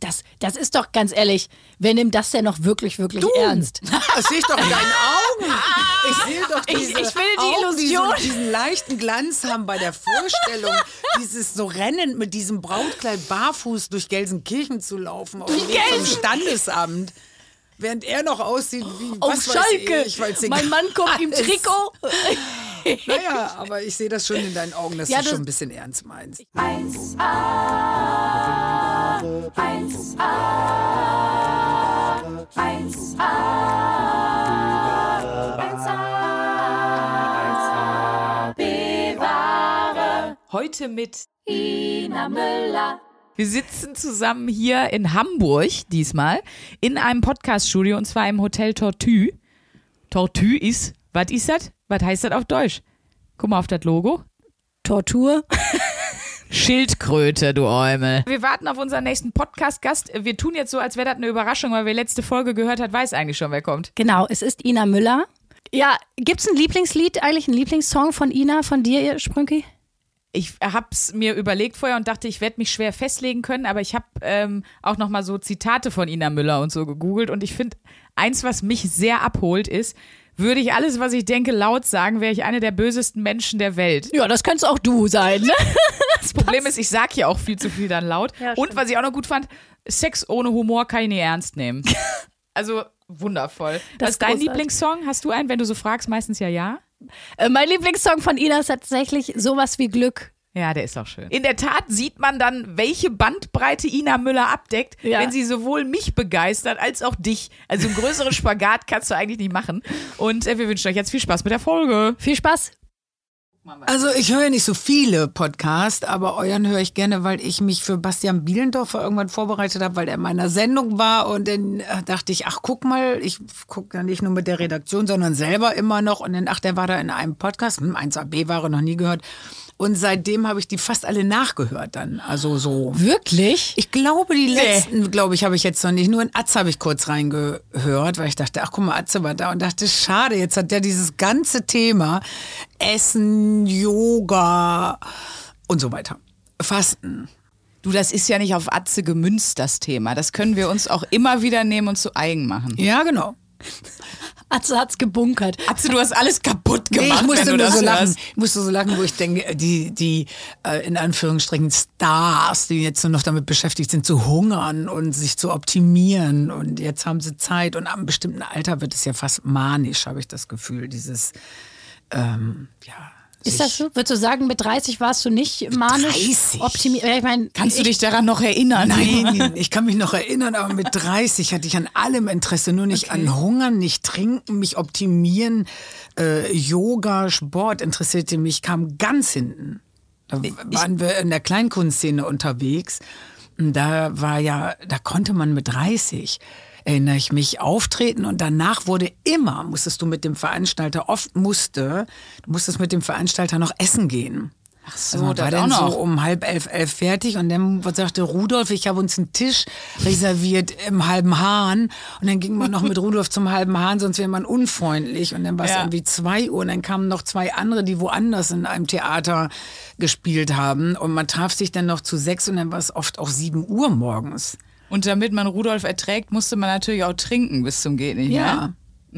Das, das ist doch ganz ehrlich, wer nimmt das denn noch wirklich, wirklich ernst? Das sehe ich doch in deinen Augen. Ich sehe doch Ich- diese ich will die Augen, Illusion. Die so diesen leichten Glanz haben bei der Vorstellung, dieses so Rennen mit diesem Brautkleid barfuß durch Gelsenkirchen zu laufen auf dem Weg zum Standesamt. Während er noch aussieht wie Auf was weiß Schalke. ich, weil's mein Mann kommt im. Trikot. Naja, aber ich sehe das schon in deinen Augen, dass Ja, du das- schon ein bisschen ernst meinst. 1A, 1A, 1A, 1A, bewahre Heute mit Ina Müller. Wir sitzen zusammen hier in Hamburg diesmal in einem Podcaststudio und zwar im Hotel Tortue. Tortue ist, was ist das? Was heißt das auf Deutsch? Guck mal auf das Logo. Tortur. Schildkröte, du Eumel. Wir warten auf unseren nächsten Podcast-Gast. Wir tun jetzt so, als wäre das eine Überraschung, weil wer letzte Folge gehört hat, weiß eigentlich schon, wer kommt. Genau, es ist Ina Müller. Ja, gibt's ein Lieblingslied, eigentlich einen Lieblingssong von Ina, von dir, Sprünki? Ich hab's mir überlegt vorher und dachte, ich werde mich schwer festlegen können, aber ich habe ähm, auch noch mal so Zitate von Ina Müller und so gegoogelt und ich finde, eins, was mich sehr abholt, ist, würde ich alles, was ich denke, laut sagen, wäre ich eine der bösesten Menschen der Welt. Ja, das könntest auch du sein, ne? Das Problem ist, ich sag ja auch viel zu viel dann laut. Ja, und was ich auch noch gut fand, Sex ohne Humor kann ich nie ernst nehmen. Also wundervoll. Das was ist dein großartig. Lieblingssong? Hast du einen? Wenn du so fragst, meistens ja ja. Äh, mein Lieblingssong von Ina ist tatsächlich sowas wie Glück. Ja, der ist auch schön. In der Tat sieht man dann, welche Bandbreite Ina Müller abdeckt, Ja. wenn sie sowohl mich begeistert als auch dich. Also einen größeren Spagat kannst du eigentlich nicht machen. Und äh, wir wünschen euch jetzt viel Spaß mit der Folge. Viel Spaß. Also ich höre ja nicht so viele Podcasts, aber euren höre ich gerne, weil ich mich für Bastian Bielendorfer irgendwann vorbereitet habe, weil er in meiner Sendung war und dann äh, dachte ich, ach guck mal, ich gucke ja nicht nur mit der Redaktion, sondern selber immer noch und dann, ach, der war da in einem Podcast, hm, 1AB war noch nie gehört und seitdem habe ich die fast alle nachgehört dann, also so. Wirklich? Ich glaube, die letzten, glaube ich, habe ich jetzt noch nicht. Nur in Atze habe ich kurz reingehört, weil ich dachte, ach guck mal, Atze war da und dachte, schade, jetzt hat der dieses ganze Thema Essen, Yoga und so weiter. Fasten. Du, das ist ja nicht auf Atze gemünzt, das Thema. Das können wir uns auch immer wieder nehmen und zu eigen machen. Ja, genau. Atze hat's gebunkert. Atze, du hast alles kaputt Nee, gemacht, ich musste wenn du nur so lachen. hörst. Ich musste so lachen, wo ich denke, die, die äh, in Anführungsstrichen Stars, die jetzt nur noch damit beschäftigt sind, zu hungern und sich zu optimieren. Und jetzt haben sie Zeit. Und am bestimmten Alter wird es ja fast manisch, habe ich das Gefühl. Dieses, ähm, ja. Ist das so? Würdest du sagen, mit 30 warst du nicht manisch 30? optimiert? Ich meine, Kannst du ich- dich daran noch erinnern? Nein, ich kann mich noch erinnern, aber mit 30 hatte ich an allem Interesse, nur nicht an Hungern, nicht trinken, mich optimieren. Äh, Yoga, Sport interessierte mich, kam ganz hinten. Da waren wir in der Kleinkunstszene unterwegs. Da war ja, da konnte man mit 30 erinnere ich mich, auftreten und danach wurde immer, musstest du mit dem Veranstalter, oft musste, du musstest mit dem Veranstalter noch essen gehen. Ach so, Also man war auch dann so um halb elf, elf fertig und dann sagte Rudolf, ich habe uns einen Tisch reserviert im halben Hahn und dann ging man noch mit Rudolf zum halben Hahn, sonst wäre man unfreundlich und dann war es Ja. irgendwie zwei Uhr und dann kamen noch zwei andere, die woanders in einem Theater gespielt haben und man traf sich dann noch zu sechs und dann war es oft auch sieben Uhr morgens. Und damit man Rudolf erträgt, musste man natürlich auch trinken bis zum geht nicht mehr. Ja,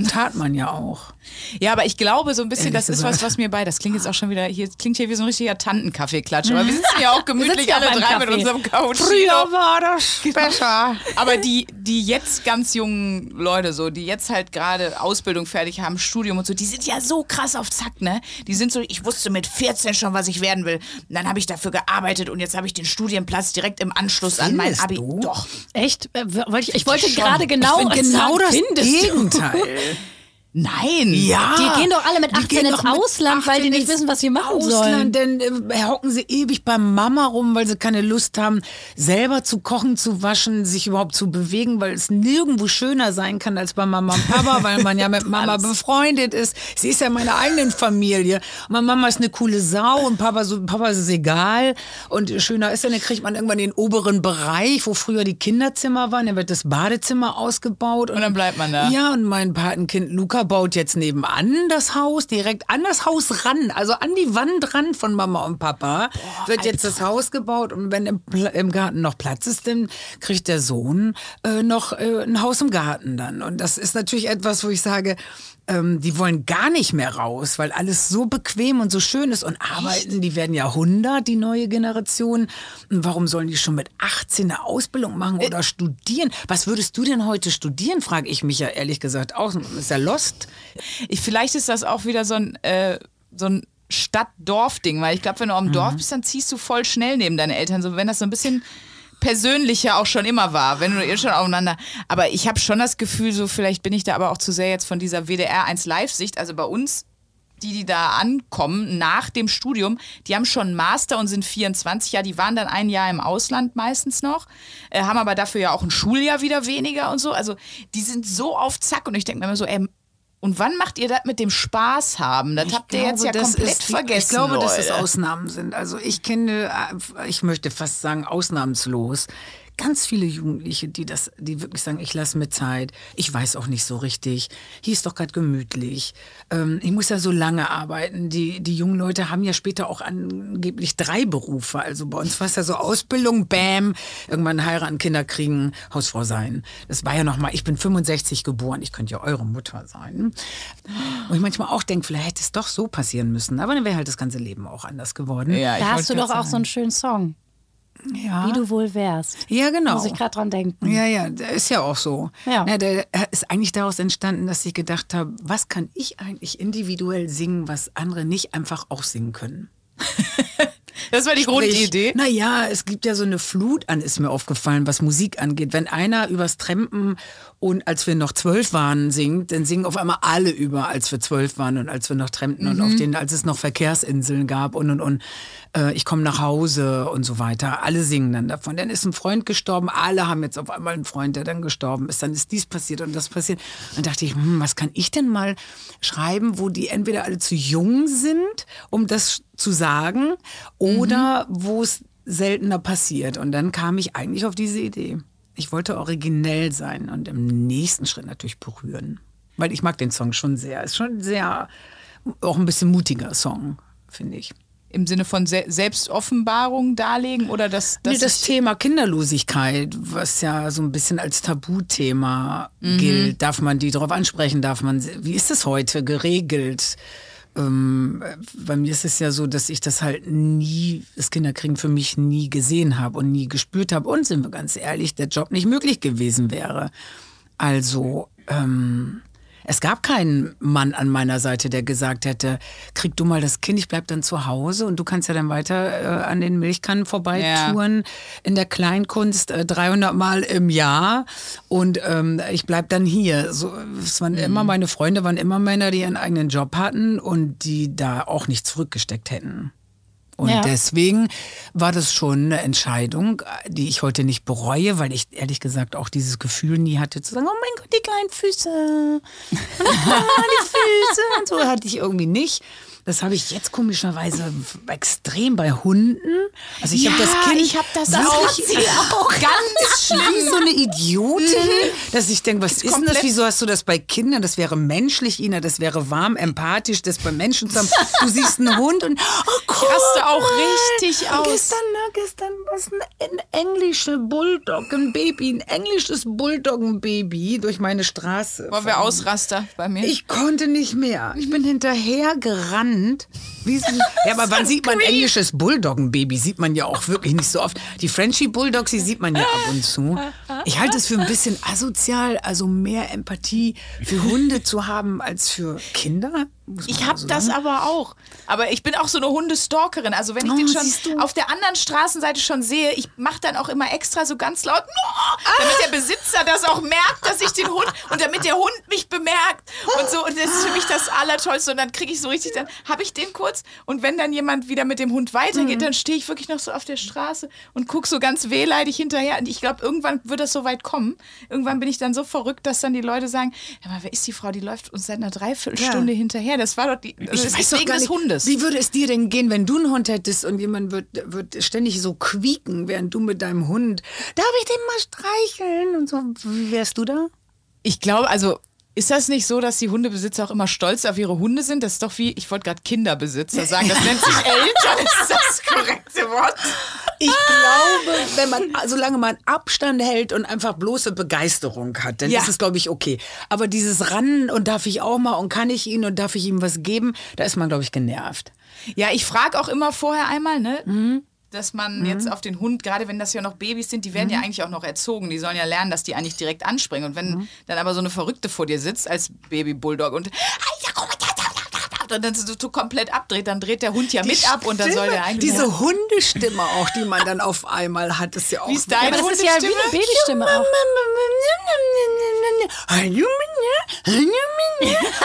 tat man ja auch. Ja, aber ich glaube so ein bisschen, Ehrlich das ist gesagt. was, was mir bei. Das klingt jetzt auch schon wieder, hier klingt hier wie so ein richtiger Tantenkaffeeklatsch. Aber wir sitzen ja auch gemütlich alle drei mit Kaffee. unserem Couch. war das besser. Aber die, die jetzt ganz jungen Leute, so, die jetzt halt gerade Ausbildung fertig haben, Studium und so, die sind ja so krass auf Zack, ne? Die sind so, ich wusste mit 14 schon, was ich werden will. Und dann habe ich dafür gearbeitet und jetzt habe ich den Studienplatz direkt im Anschluss an mein Findest Abi. du? Doch. Echt? Äh, Ich, ich wollte gerade genau, genau sagen, das findest du? Gegenteil. you. Nein. Ja. Die gehen doch alle mit Die 18 gehen ins Ausland, weil die 18 nicht wissen, was sie machen Ausland, sollen. Denn äh, hocken sie ewig bei Mama rum, weil sie keine Lust haben, selber zu kochen, zu waschen, sich überhaupt zu bewegen, weil es nirgendwo schöner sein kann als bei Mama und Papa, weil man ja mit Mama befreundet ist. Sie ist ja meine eigenen Familie. Und meine Mama ist eine coole Sau und Papa, so, Papa ist es egal. Und schöner ist dann, dann kriegt man irgendwann den oberen Bereich, wo früher die Kinderzimmer waren. Dann wird das Badezimmer ausgebaut. Und dann bleibt man da. Ja, und mein Patenkind Luca Papa baut jetzt nebenan das Haus, direkt an das Haus ran, also an die Wand ran von Mama und Papa, wird jetzt das Haus gebaut und wenn im, im Garten noch Platz ist, dann kriegt der Sohn äh, noch äh, ein Haus im Garten dann. Und das ist natürlich etwas, wo ich sage, ähm, die wollen gar nicht mehr raus, weil alles so bequem und so schön ist und arbeiten. Die werden ja 100, die neue Generation. Und warum sollen die schon mit 18 eine Ausbildung machen oder studieren? Was würdest du denn heute studieren, frage ich mich ja ehrlich gesagt auch. Ist ja lost. Ich, vielleicht ist das auch wieder so ein, äh, so ein Stadt-Dorf-Ding, weil ich glaube, wenn du am Dorf bist, dann ziehst du voll schnell neben deine Eltern. So, wenn das so ein bisschen persönlicher auch schon immer war, wenn du ihr schon aufeinander. Aber ich habe schon das Gefühl, so vielleicht bin ich da aber auch zu sehr jetzt von dieser WDR 1 Live-Sicht. Also bei uns, die, die da ankommen nach dem Studium, die haben schon einen Master und sind 24. Ja, die waren dann ein Jahr im Ausland meistens noch, äh, haben aber dafür ja auch ein Schuljahr wieder weniger und so. Also die sind so auf Zack und ich denke mir immer so, ey, und wann macht ihr das mit dem Spaß haben? Das habt ihr jetzt ja das komplett ist, vergessen. Ich glaube, dass es Leute. Ausnahmen sind. Also ich kenne, äh, ich möchte fast sagen, ausnahmslos. Ganz viele Jugendliche, die das, die wirklich sagen, ich lasse mir Zeit, ich weiß auch nicht so richtig, hier ist doch gerade gemütlich, ähm, ich muss ja so lange arbeiten. Die, die jungen Leute haben ja später auch angeblich drei Berufe. Also bei uns war es ja so Ausbildung, Bam, irgendwann heiraten, Kinder kriegen, Hausfrau sein. Das war ja noch mal, ich bin 65 geboren, ich könnte ja eure Mutter sein. Und ich manchmal auch denke, vielleicht hätte es doch so passieren müssen. Aber dann wäre halt das ganze Leben auch anders geworden. Ja, ich Da hast du doch auch so einen schönen Song, ja. wie du wohl wärst. Ja, genau. Muss ich gerade dran denken. Ja, ja, der ist ja auch so. Ja. der ist eigentlich daraus entstanden, dass ich gedacht habe, was kann ich eigentlich individuell singen, was andere nicht einfach auch singen können? Das war die Grundidee. Naja, es gibt ja so eine Flut an, ist mir aufgefallen, was Musik angeht. Wenn einer übers Trampen und als wir noch zwölf waren singt, dann singen auf einmal alle über, als wir zwölf waren und als wir noch trampen und auf den, als es noch Verkehrsinseln gab und und und. Äh, ich komme nach Hause und so weiter. Alle singen dann davon. Dann ist ein Freund gestorben, alle haben jetzt auf einmal einen Freund, der dann gestorben ist. Dann ist dies passiert und das passiert. Dann dachte ich, hm, was kann ich denn mal schreiben, wo die entweder alle zu jung sind, um das zu sagen, oder wo es seltener passiert. Und dann kam ich eigentlich auf diese Idee. Ich wollte originell sein und im nächsten Schritt natürlich berühren. Weil ich mag den Song schon sehr. Ist schon sehr, auch ein bisschen mutiger Song, finde ich. Im Sinne von Se Selbstoffenbarung darlegen oder das, Nee, das, das Thema Kinderlosigkeit, was ja so ein bisschen als Tabuthema gilt, darf man die darauf ansprechen? Darf man, wie ist das heute geregelt? Ähm, bei mir ist es ja so, dass ich das halt nie, das Kinderkriegen für mich nie gesehen habe und nie gespürt habe. Und sind wir ganz ehrlich, der Job nicht möglich gewesen wäre. Also, ähm, es gab keinen Mann an meiner Seite, der gesagt hätte, krieg du mal das Kind, ich bleib dann zu Hause und du kannst ja dann weiter äh, an den Milchkannen vorbeitouren in der Kleinkunst äh, 300 Mal im Jahr und ähm, ich bleib dann hier. So, es waren immer meine Freunde, waren immer Männer, die ihren eigenen Job hatten und die da auch nicht zurückgesteckt hätten. Und Ja. deswegen war das schon eine Entscheidung, die ich heute nicht bereue, weil ich ehrlich gesagt auch dieses Gefühl nie hatte zu sagen, oh mein Gott, die kleinen Füße, die Füße und so hatte ich irgendwie nicht. Das habe ich jetzt komischerweise extrem bei Hunden. Also ich habe das Kind ich hab das wirklich auch. Auch. Ganz schlimm. so eine Idiotin, dass ich denke, was ist, denn das? Wieso hast du das bei Kindern? Das wäre menschlich, Ina, das wäre warm, empathisch, das bei Menschen zu haben. Du siehst einen Hund und oh, cool. raste auch richtig aus. Gestern, ne, gestern was ein, ein englischer Bulldog, ein Baby, ein englisches Bulldoggenbaby durch meine Straße. Wollen wir Ausraster bei mir? Ich konnte nicht mehr. Ich bin hinterher gerannt. Wie so, ja, aber wann sieht man ein englisches Bulldoggenbaby? Sieht man ja auch wirklich nicht so oft. Die Frenchie Bulldogs, die sieht man ja ab und zu. Ich halte es für ein bisschen asozial, also mehr Empathie für Hunde zu haben als für Kinder. Ich habe so das aber auch. Aber ich bin auch so eine Hundestalkerin. Also wenn ich Oh, den schon auf der anderen Straßenseite schon sehe, ich mache dann auch immer extra so ganz laut, damit der Besitzer das auch merkt, dass ich den Hund und damit der Hund mich bemerkt und so. Und das ist für mich das Allertollste. Und dann kriege ich so richtig, dann habe ich den kurz. Und wenn dann jemand wieder mit dem Hund weitergeht, Mhm. dann stehe ich wirklich noch so auf der Straße und gucke so ganz wehleidig hinterher. Und ich glaube, irgendwann wird das so weit kommen. Irgendwann bin ich dann so verrückt, dass dann die Leute sagen, ja, aber wer ist die Frau? Die läuft uns seit einer Dreiviertelstunde Ja. hinterher. Das war doch die, das Ich ist weiß doch wegen gar des nicht, Hundes. Wie würde es dir denn gehen, wenn du einen Hund hättest und jemand wird, wird ständig so quieken, während du mit deinem Hund, darf ich den mal streicheln und so? Wie wärst du da? Ich glaube, also Ist das nicht so, dass die Hundebesitzer auch immer stolz auf ihre Hunde sind? Das ist doch wie, ich wollte gerade Kinderbesitzer sagen, das nennt sich Eltern, ist das korrekte Wort. Ich glaube, wenn man, solange man Abstand hält und einfach bloße Begeisterung hat, dann Ja. ist es, glaube ich, okay. Aber dieses Ran und darf ich auch mal und kann ich ihn und darf ich ihm was geben, da ist man, glaube ich, genervt. Ja, ich frage auch immer vorher einmal, ne? Dass man jetzt auf den Hund, gerade wenn das ja noch Babys sind, die werden ja eigentlich auch noch erzogen. Die sollen ja lernen, dass die eigentlich direkt anspringen. Und wenn dann aber so eine Verrückte vor dir sitzt als Baby-Bulldog und und dann so, so komplett abdreht, dann dreht der Hund ja mit ab und dann soll der eigentlich. Diese Hundestimme auch, die man dann auf einmal hat, ist ja auch. Wie ist deine Aber das ist ja wie eine Babystimme auch.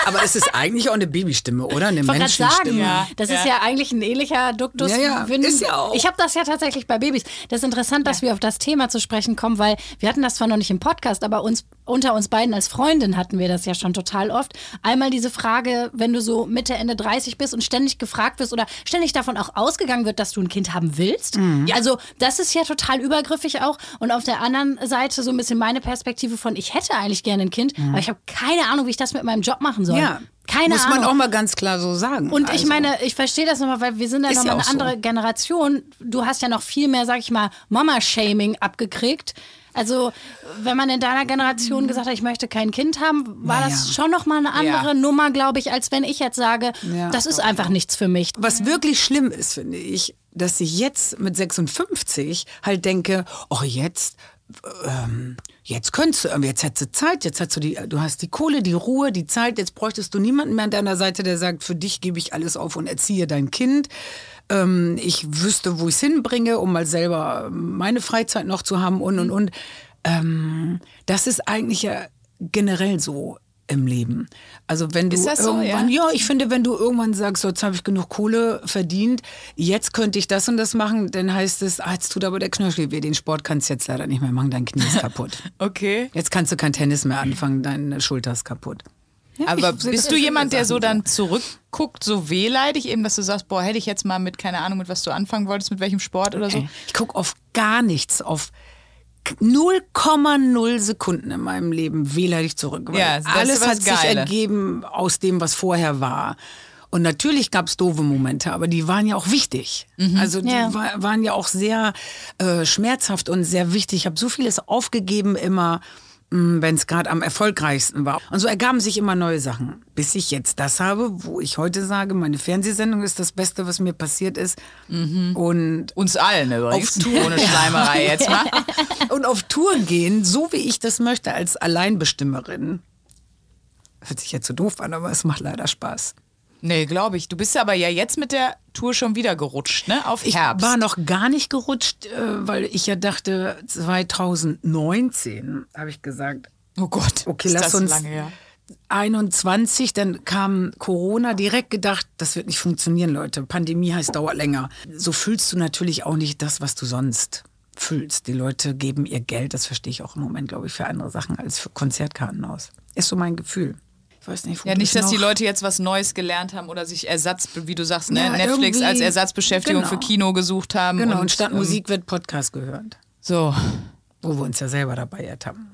Aber es ist eigentlich auch eine Babystimme, oder? Eine Ich gerade sagen, Menschenstimme. Ja. das ist Ja. ja eigentlich ein ähnlicher Duktus. Ja, ja, ist ja auch. Ich habe das ja tatsächlich bei Babys. Das ist interessant, dass wir auf das Thema zu sprechen kommen, weil wir hatten das zwar noch nicht im Podcast, aber uns unter uns beiden als Freundin hatten wir das ja schon total oft. Einmal diese Frage, wenn du so Mitte, Ende 30 bist und ständig gefragt wirst oder ständig davon auch ausgegangen wird, dass du ein Kind haben willst. Mhm. Also das ist ja total übergriffig auch. Und auf der anderen Seite so ein bisschen meine Perspektive von, ich hätte eigentlich gerne ein Kind, aber ich habe keine Ahnung, wie ich das mit meinem Job machen soll. Mhm. Ja. Keine Muss Ahnung. man auch mal ganz klar so sagen. Und ich Also. meine, ich verstehe das nochmal, weil wir sind ja nochmal ja eine auch so. andere Generation. Du hast ja noch viel mehr, sag ich mal, Mama-Shaming abgekriegt. Also, wenn man in deiner Generation gesagt hat, ich möchte kein Kind haben, war Naja. das schon nochmal eine andere Ja. Nummer, glaube ich, als wenn ich jetzt sage, Ja. das ist einfach nichts für mich. Was wirklich schlimm ist, finde ich, dass ich jetzt mit 56 halt denke, oh jetzt, ähm, jetzt könntest du, irgendwie, jetzt hättest du Zeit, jetzt hast du die, du hast die Kohle, die Ruhe, die Zeit, jetzt bräuchtest du niemanden mehr an deiner Seite, der sagt, für dich gebe ich alles auf und erziehe dein Kind. Ähm, ich wüsste, wo ich es hinbringe, um mal selber meine Freizeit noch zu haben und und und. Ähm, das ist eigentlich ja generell so im Leben. Also wenn du so, irgendwann, ja? ja, ich finde, wenn du irgendwann sagst, so, jetzt habe ich genug Kohle verdient, jetzt könnte ich das und das machen, dann heißt es, ah, jetzt tut aber der Knöchel weh, den Sport kannst du jetzt leider nicht mehr machen, dein Knie ist kaputt. Okay. Jetzt kannst du kein Tennis mehr anfangen, deine Schulter ist kaputt. Ja, Aber bist du jemand, der so dann zurückguckt, so wehleidig, eben, dass du sagst, boah, hätte ich jetzt mal mit, keine Ahnung, mit was du anfangen wolltest, mit welchem Sport oder so? Ich gucke auf gar nichts, auf 0,0 Sekunden in meinem Leben wehleidig zurück. Ja, alles hat sich Geile. ergeben aus dem, was vorher war. Und natürlich gab es doofe Momente, aber die waren ja auch wichtig. Mhm. Also die Ja. wa waren ja auch sehr äh, schmerzhaft und sehr wichtig. Ich habe so vieles aufgegeben immer, wenn es gerade am erfolgreichsten war. Und so ergaben sich immer neue Sachen. Bis ich jetzt das habe, wo ich heute sage, meine Fernsehsendung ist das Beste, was mir passiert ist. Mhm. Und Uns allen übrigens. Auf Tour. Ohne Schleimerei jetzt mal. und auf Tour gehen, so wie ich das möchte, als Alleinbestimmerin. Hört sich jetzt so doof an, aber es macht leider Spaß. Nee, glaube ich. Du bist aber ja jetzt mit der Tour schon wieder gerutscht, ne? Auf Ich Herbst. war noch gar nicht gerutscht, äh, weil ich ja dachte, 2019 habe ich gesagt, oh Gott. okay, lass das uns lange her. 21, dann kam Corona, direkt gedacht, das wird nicht funktionieren, Leute. Pandemie heißt dauert länger. So fühlst du natürlich auch nicht das, was du sonst fühlst. Die Leute geben ihr Geld, das verstehe ich auch im Moment, glaube ich, für andere Sachen als für Konzertkarten aus. Ist so mein Gefühl. Ich weiß nicht, Ja, nicht, das dass die Leute jetzt was Neues gelernt haben oder sich Ersatz, wie du sagst, ne? Ja, Netflix als Ersatzbeschäftigung genau. für Kino gesucht haben. Genau, und, und statt ähm, Musik wird Podcast gehört, So, wo wir uns ja selber dabei ertappen.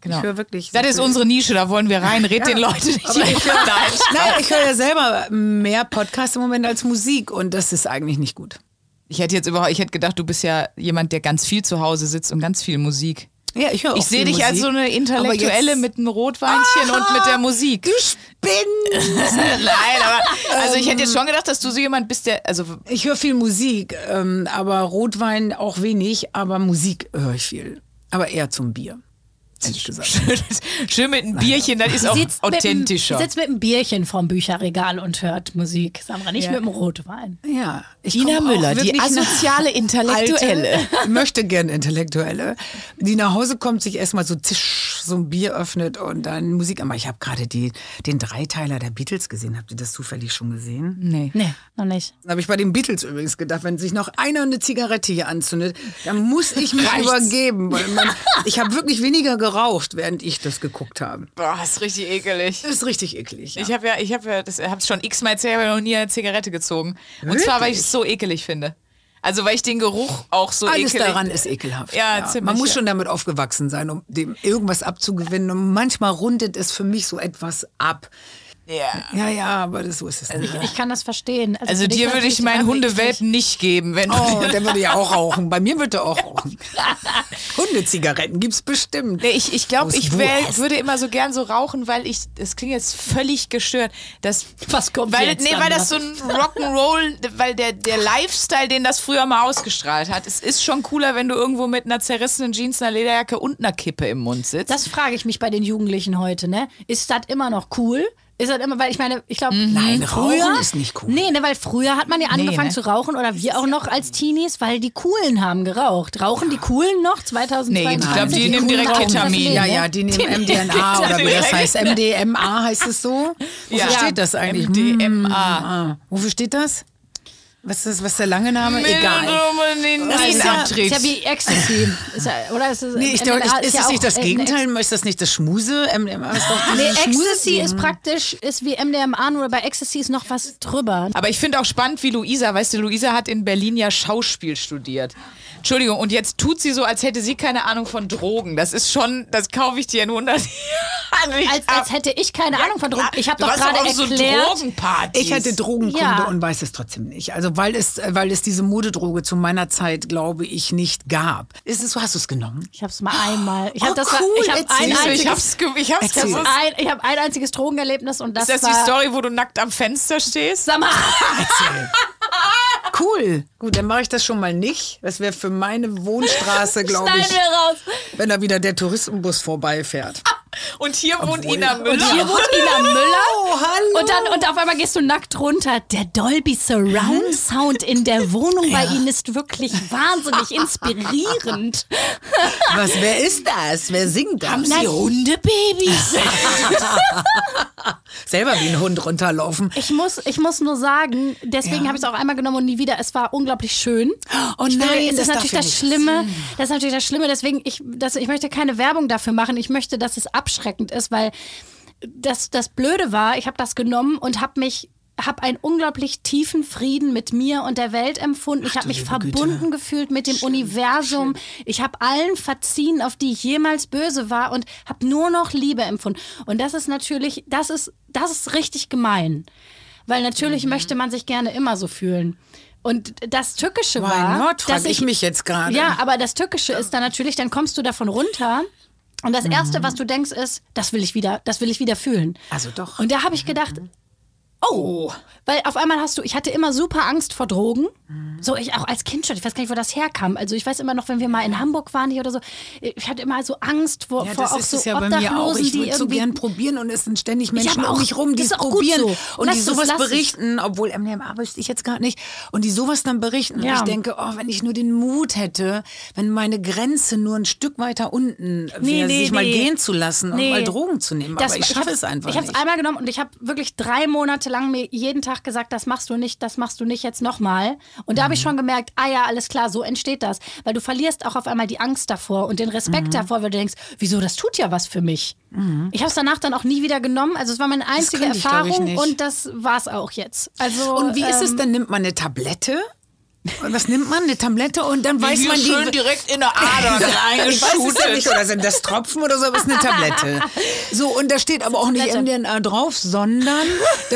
genau. Ich höre wirklich. Das ist unsere Nische, da wollen wir rein. Red den Leuten nicht. Aber ich höre, nein, ich höre ja selber mehr Podcasts im Moment als Musik und das ist eigentlich nicht gut. Ich hätte jetzt überhaupt, ich hätte gedacht, du bist ja jemand, der ganz viel zu Hause sitzt und ganz viel Musik. Ja, ich höre Ich sehe dich als Musik, so eine Intellektuelle mit einem Rotweinchen und mit der Musik. Du spinnst! Nein, aber also ich hätte jetzt schon gedacht, dass du so jemand bist, der also Ich höre viel Musik, ähm, aber Rotwein auch wenig, aber Musik höre ich viel. Aber eher zum Bier, ehrlich gesagt. schön, schön mit einem Bierchen, das ist auch Sitzt mit dem- authentischer. Sitzt mit einem Bierchen vorm Bücherregal und hört Musik. Sandra, nicht Ja. mit dem Rotwein. Ja, ich Dina Müller, die asoziale Intellektuelle. Alte, möchte gern Intellektuelle, die nach Hause kommt, sich erstmal so zisch, so ein Bier öffnet und dann Musik. Aber ich habe gerade die, den Dreiteiler der Beatles gesehen. Habt ihr das zufällig schon gesehen? Nee. Nee, noch nicht. Da habe ich bei den Beatles übrigens gedacht, wenn sich noch einer eine Zigarette hier anzündet, dann muss ich mich Reicht's. übergeben. Weil man, ich habe wirklich weniger geraucht, während ich das geguckt habe. Boah, ist richtig ekelig. Das ist richtig eklig. Ja. Ich habe ja, ich habe ja, das hab's schon x-mal erzählt, aber noch nie eine Zigarette gezogen. Und zwar, weil ich es so ekelig finde. Also weil ich den Geruch auch so Alles ekelig. daran ist ekelhaft. Ja, ziemlich, Man muss ja. schon damit aufgewachsen sein, um dem irgendwas abzugewinnen. Und manchmal rundet es für mich so etwas ab. Ja. Ja, ja, aber das, so ist es nicht. Ich kann das verstehen. Also dich dir würde das ich meinen. Hundewelpen nicht geben, wenn du Oh, der würde ja auch rauchen. Bei mir würde er auch rauchen. Hundezigaretten gibt's bestimmt. Nee, ich ich glaube, ich wär, Wurst. würde immer so gern so rauchen, weil ich, es klingt jetzt völlig gestört, dass, Was kommt weil, jetzt, nee, weil das so ein Rock'n'Roll, weil der, der Lifestyle, den das früher mal ausgestrahlt hat, es ist schon cooler, wenn du irgendwo mit einer zerrissenen Jeans, einer Lederjacke und einer Kippe im Mund sitzt. Das frage ich mich bei den Jugendlichen heute, ne? Ist das immer noch cool? Ist das immer, weil ich meine, ich glaube, Nein, früher Rauchen ist nicht cool. Nee, ne, weil früher hat man ja angefangen ne? zu rauchen oder wir auch noch als Teenies, weil die Coolen haben geraucht. Rauchen die Coolen noch 2022? Nee, ich glaub, die nehmen Coolen direkt Ketamin. Ja, ja, die nehmen MDNA oder wie das heißt. MDMA heißt es so? Wofür Ja. steht das eigentlich? MDMA. Wofür steht das? Was ist, was ist der lange Name? Egal. Das ist ja, ist ja wie Ecstasy. Ist ja, oder ist es, Nee, ich MDMA glaube, ist, ja es nicht das Gegenteil? Ist das nicht das Schmuse? MDMA ist doch Nee, Ecstasy ist praktisch, ist wie MDMA, nur bei Ecstasy ist noch was drüber. Aber ich finde auch spannend, wie Luisa, weißt du, Luisa hat in Berlin ja Schauspiel studiert. Entschuldigung, und jetzt tut sie so, als hätte sie keine Ahnung von Drogen. Das ist schon, das kaufe ich dir in 100 Jahren Als, als hätte ich keine Ahnung von Drogen. Ich habe doch gerade auf so erklärt. Drogenpartys. Ich hatte Drogenkunde Ja. und weiß es trotzdem nicht. Also weil es, weil es diese Modedroge zu meiner Zeit, glaube ich, nicht gab. Ist es so? Hast du es genommen? Ich habe es mal einmal. Ich Oh, habe das cool, ich habe ein einziges ich hab's, ge- ich hab's ich habe gewusst. ein, ich hab ein einziges Drogenerlebnis und das, Ist das war die Story, wo du nackt am Fenster stehst? Sag mal, Cool. Gut, dann mache ich das schon mal nicht. Das wäre für meine Wohnstraße, glaube schneiden ich, wir raus. wenn da wieder der Touristenbus vorbeifährt. Und hier wohnt Obwohl- Ina Müller. Und hier wohnt Ina Müller. Oh, hallo. Und dann und auf einmal gehst du nackt runter. Der Dolby Surround Sound in der Wohnung bei Ihnen ist wirklich wahnsinnig inspirierend. Was, wer ist das? Wer singt das? Na, Hundebabys. Selber wie ein Hund runterlaufen. Ich muss, ich muss nur sagen, deswegen habe ich es auch einmal genommen und nie wieder. Es war unglaublich schön. Oh nein, das, das ist natürlich ja das Schlimme. Das ist natürlich das Schlimme. Deswegen, ich, das, ich möchte keine Werbung dafür machen. Ich möchte, dass es abschreckend ist, weil das, das Blöde war, ich habe das genommen und habe mich habe einen unglaublich tiefen Frieden mit mir und der Welt empfunden. Ich habe mich liebe Güte. verbunden gefühlt mit dem Universum. Ich habe allen verziehen, auf die ich jemals böse war und habe nur noch Liebe empfunden. Und das ist natürlich, das ist, das ist richtig gemein. Weil natürlich Mhm. möchte man sich gerne immer so fühlen. Und das Tückische Why war, not? Dass ich mich jetzt gerade. Ja, aber das Tückische ist dann natürlich, dann kommst du davon runter. Und das Erste, was du denkst, ist, das will ich wieder, das will ich wieder fühlen. Also doch. Und da habe ich gedacht, oh, weil auf einmal hast du, ich hatte immer super Angst vor Drogen. So, ich auch als Kind schon, ich weiß gar nicht, wo das herkam. Also ich weiß immer noch, wenn wir mal in Hamburg waren hier oder so, ich hatte immer so Angst vor, Ja, vor das auch ist so es ja bei mir auch. Ich die würde so gern probieren und es sind ständig Menschen aber um auch- mich rum, die es auch probieren so. und Lass die sowas es. berichten, obwohl MDMA wüsste ich jetzt gar nicht. Und die sowas dann berichten. Ja. Und ich denke, oh, wenn ich nur den Mut hätte, wenn meine Grenze nur ein Stück weiter unten wäre, Nee, nee, sich mal nee. gehen zu lassen und mal Drogen zu nehmen. Das- Aber ich ich schaffe es einfach Ich habe es nicht. einmal genommen und ich habe wirklich drei Monate lang mir jeden Tag gesagt, das machst du nicht, das machst du nicht jetzt nochmal. Und da habe Mhm. ich schon gemerkt, ah ja, alles klar, so entsteht das. Weil du verlierst auch auf einmal die Angst davor und den Respekt Mhm. davor, weil du denkst, wieso, das tut ja was für mich. Ich habe es danach dann auch nie wieder genommen. Also es war meine einzige ich, Erfahrung und das war es auch jetzt. Also, Und wie ist es ähm, dann? Nimmt man eine Tablette? Und was nimmt man? Eine Tablette und dann weiß Hier man die. schön direkt in der Ader weiß es ja nicht, oder sind das Tropfen oder so, aber es ist eine Tablette. So, und da steht aber auch nicht. MDNA drauf, sondern,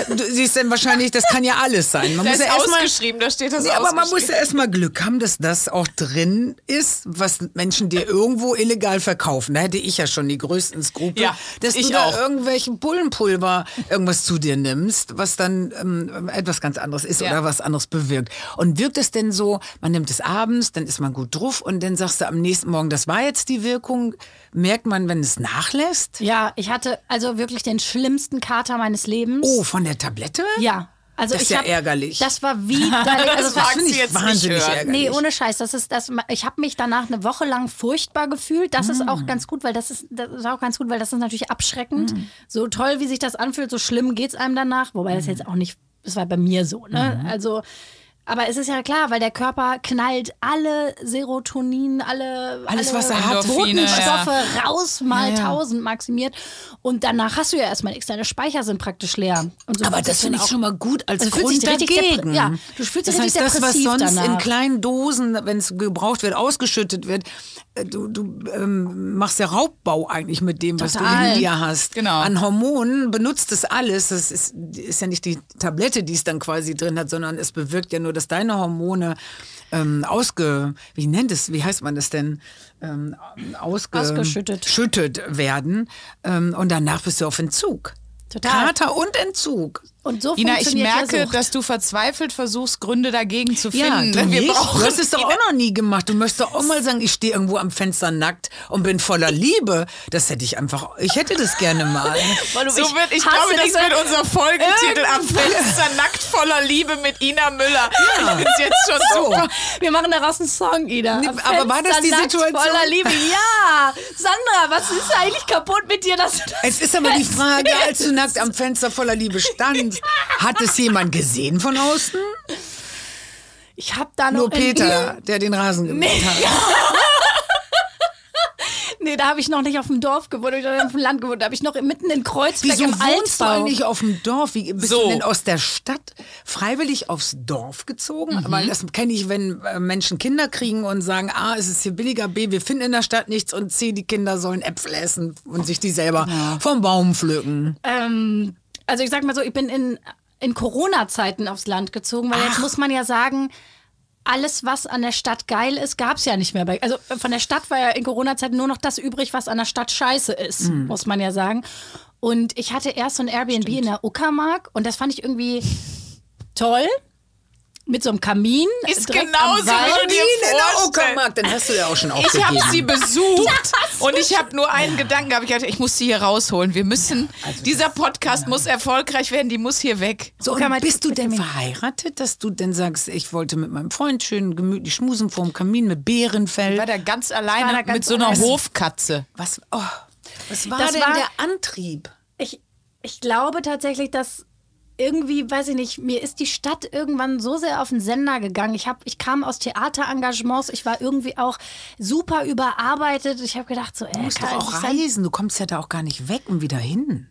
du siehst dann wahrscheinlich, das kann ja alles sein. Man Da muss ist ja ausgeschrieben, da steht das Nee, aber man muss ja erstmal Glück haben, dass das auch drin ist, was Menschen dir irgendwo illegal verkaufen. Da hätte ich ja schon die größten Skrupel, Ja, dass du da auch. irgendwelchen Bullenpulver irgendwas zu dir nimmst, was dann ähm, etwas ganz anderes ist Ja. oder was anderes bewirkt. Und wirkt es denn so, man nimmt es abends, dann ist man gut drauf und dann sagst du am nächsten Morgen, das war jetzt die Wirkung. Merkt man, wenn es nachlässt? ja, ich hatte also wirklich den schlimmsten Kater meines Lebens. Oh, von der Tablette? Ja. Also Das ist ich ja hab, ärgerlich. Das war wie, also Das war finde sie ich jetzt wahnsinnig ärgerlich. Nee, ohne Scheiß. Das ist, das, ich habe mich danach eine Woche lang furchtbar gefühlt. Das ist auch ganz gut, weil das ist, das ist auch ganz gut, weil das ist natürlich abschreckend. So toll, wie sich das anfühlt, so schlimm geht's einem danach. Wobei das jetzt auch nicht, das war bei mir so, ne? Also, Aber es ist ja klar, weil der Körper knallt alle Serotonin, alle, Alles, alle was er hat. Botenstoffe raus, mal Ja, ja. tausend maximiert. Und danach hast du ja erstmal nichts. Deine Speicher sind praktisch leer. So Aber das finde ich schon mal gut als Also Grund dagegen. ja, du fühlst dich das heißt, das, was sonst in danach. kleinen Dosen, wenn es gebraucht wird, ausgeschüttet wird, äh, du, du ähm, machst ja Raubbau eigentlich mit dem, was du Total. in dir hast. Genau. An Hormonen benutzt es alles. Das ist, ist ja nicht die Tablette, die es dann quasi drin hat, sondern es bewirkt ja nur, dass deine Hormone ähm, ausge, wie nennt es, wie heißt man das denn? Ähm, ausge, Ausgeschüttet. schüttet werden. Ähm, und danach bist du auf Entzug. Total. Kater und Entzug. Und so Ina, ich merke, ja dass du verzweifelt versuchst, Gründe dagegen zu Ja, finden. du, Wir nicht? brauchen du hast es doch auch noch nie gemacht. Du möchtest doch auch mal sagen, ich stehe irgendwo am Fenster nackt und bin voller Liebe. Das hätte ich einfach, ich hätte das gerne mal. So wird, ich glaube, das wird unser Folgetitel am Fenster nackt voller Liebe mit Ina Müller. Ich find's jetzt schon So. super. Wir machen daraus einen Song, Ida. Nee, aber war das die Situation? Voller Liebe, ja. Sandra, was ist eigentlich kaputt mit dir, dass du das Es ist aber die Frage, als du nackt am Fenster voller Liebe standst, hat es jemand gesehen von außen? Ich hab da noch Nur in- Peter, der den Rasen gemäht hat. Nee, da habe ich noch nicht auf dem Dorf gewohnt, ich auf dem Land gewohnt. Da habe ich noch mitten in Kreuzberg Wieso im wohnst du Altbau. eigentlich auf dem Dorf? Wie bist So. du denn aus der Stadt freiwillig aufs Dorf gezogen? Mhm. Weil das kenne ich, wenn äh, Menschen Kinder kriegen und sagen, A, es ist hier billiger, B, wir finden in der Stadt nichts und C, die Kinder sollen Äpfel essen und sich die selber vom Baum pflücken. Ähm, also ich sag mal so, ich bin in, in Corona-Zeiten aufs Land gezogen, weil jetzt muss man ja sagen, alles, was an der Stadt geil ist, gab es ja nicht mehr. Bei, also von der Stadt war ja in Corona-Zeiten nur noch das übrig, was an der Stadt scheiße ist, muss man ja sagen. Und ich hatte erst so ein Airbnb in der Uckermark und das fand ich irgendwie toll. Mit so einem Kamin. Ist du dir in. Uckermark, dann hast du ja auch schon Ich habe aufgegeben. sie besucht und ich habe nur einen Gedanken gehabt. Ich dachte, ich muss sie hier rausholen. Wir müssen, dieser Podcast muss erfolgreich werden, die muss hier weg. So, und bist du denn verheiratet, dass du denn sagst, ich wollte mit meinem Freund schön gemütlich schmusen vorm Kamin mit Bärenfell? War da ganz alleine da ganz mit so einer alleine. Hofkatze. Was, oh, was war Das denn war- der Antrieb? Ich, ich glaube tatsächlich, dass irgendwie, weiß ich nicht, mir ist die Stadt irgendwann so sehr auf den Sender gegangen. Ich, hab, ich kam aus Theaterengagements, ich war irgendwie auch super überarbeitet. Ich habe gedacht, so, ey, Du musst doch auch reisen. Du kommst ja da auch gar nicht weg und wieder hin.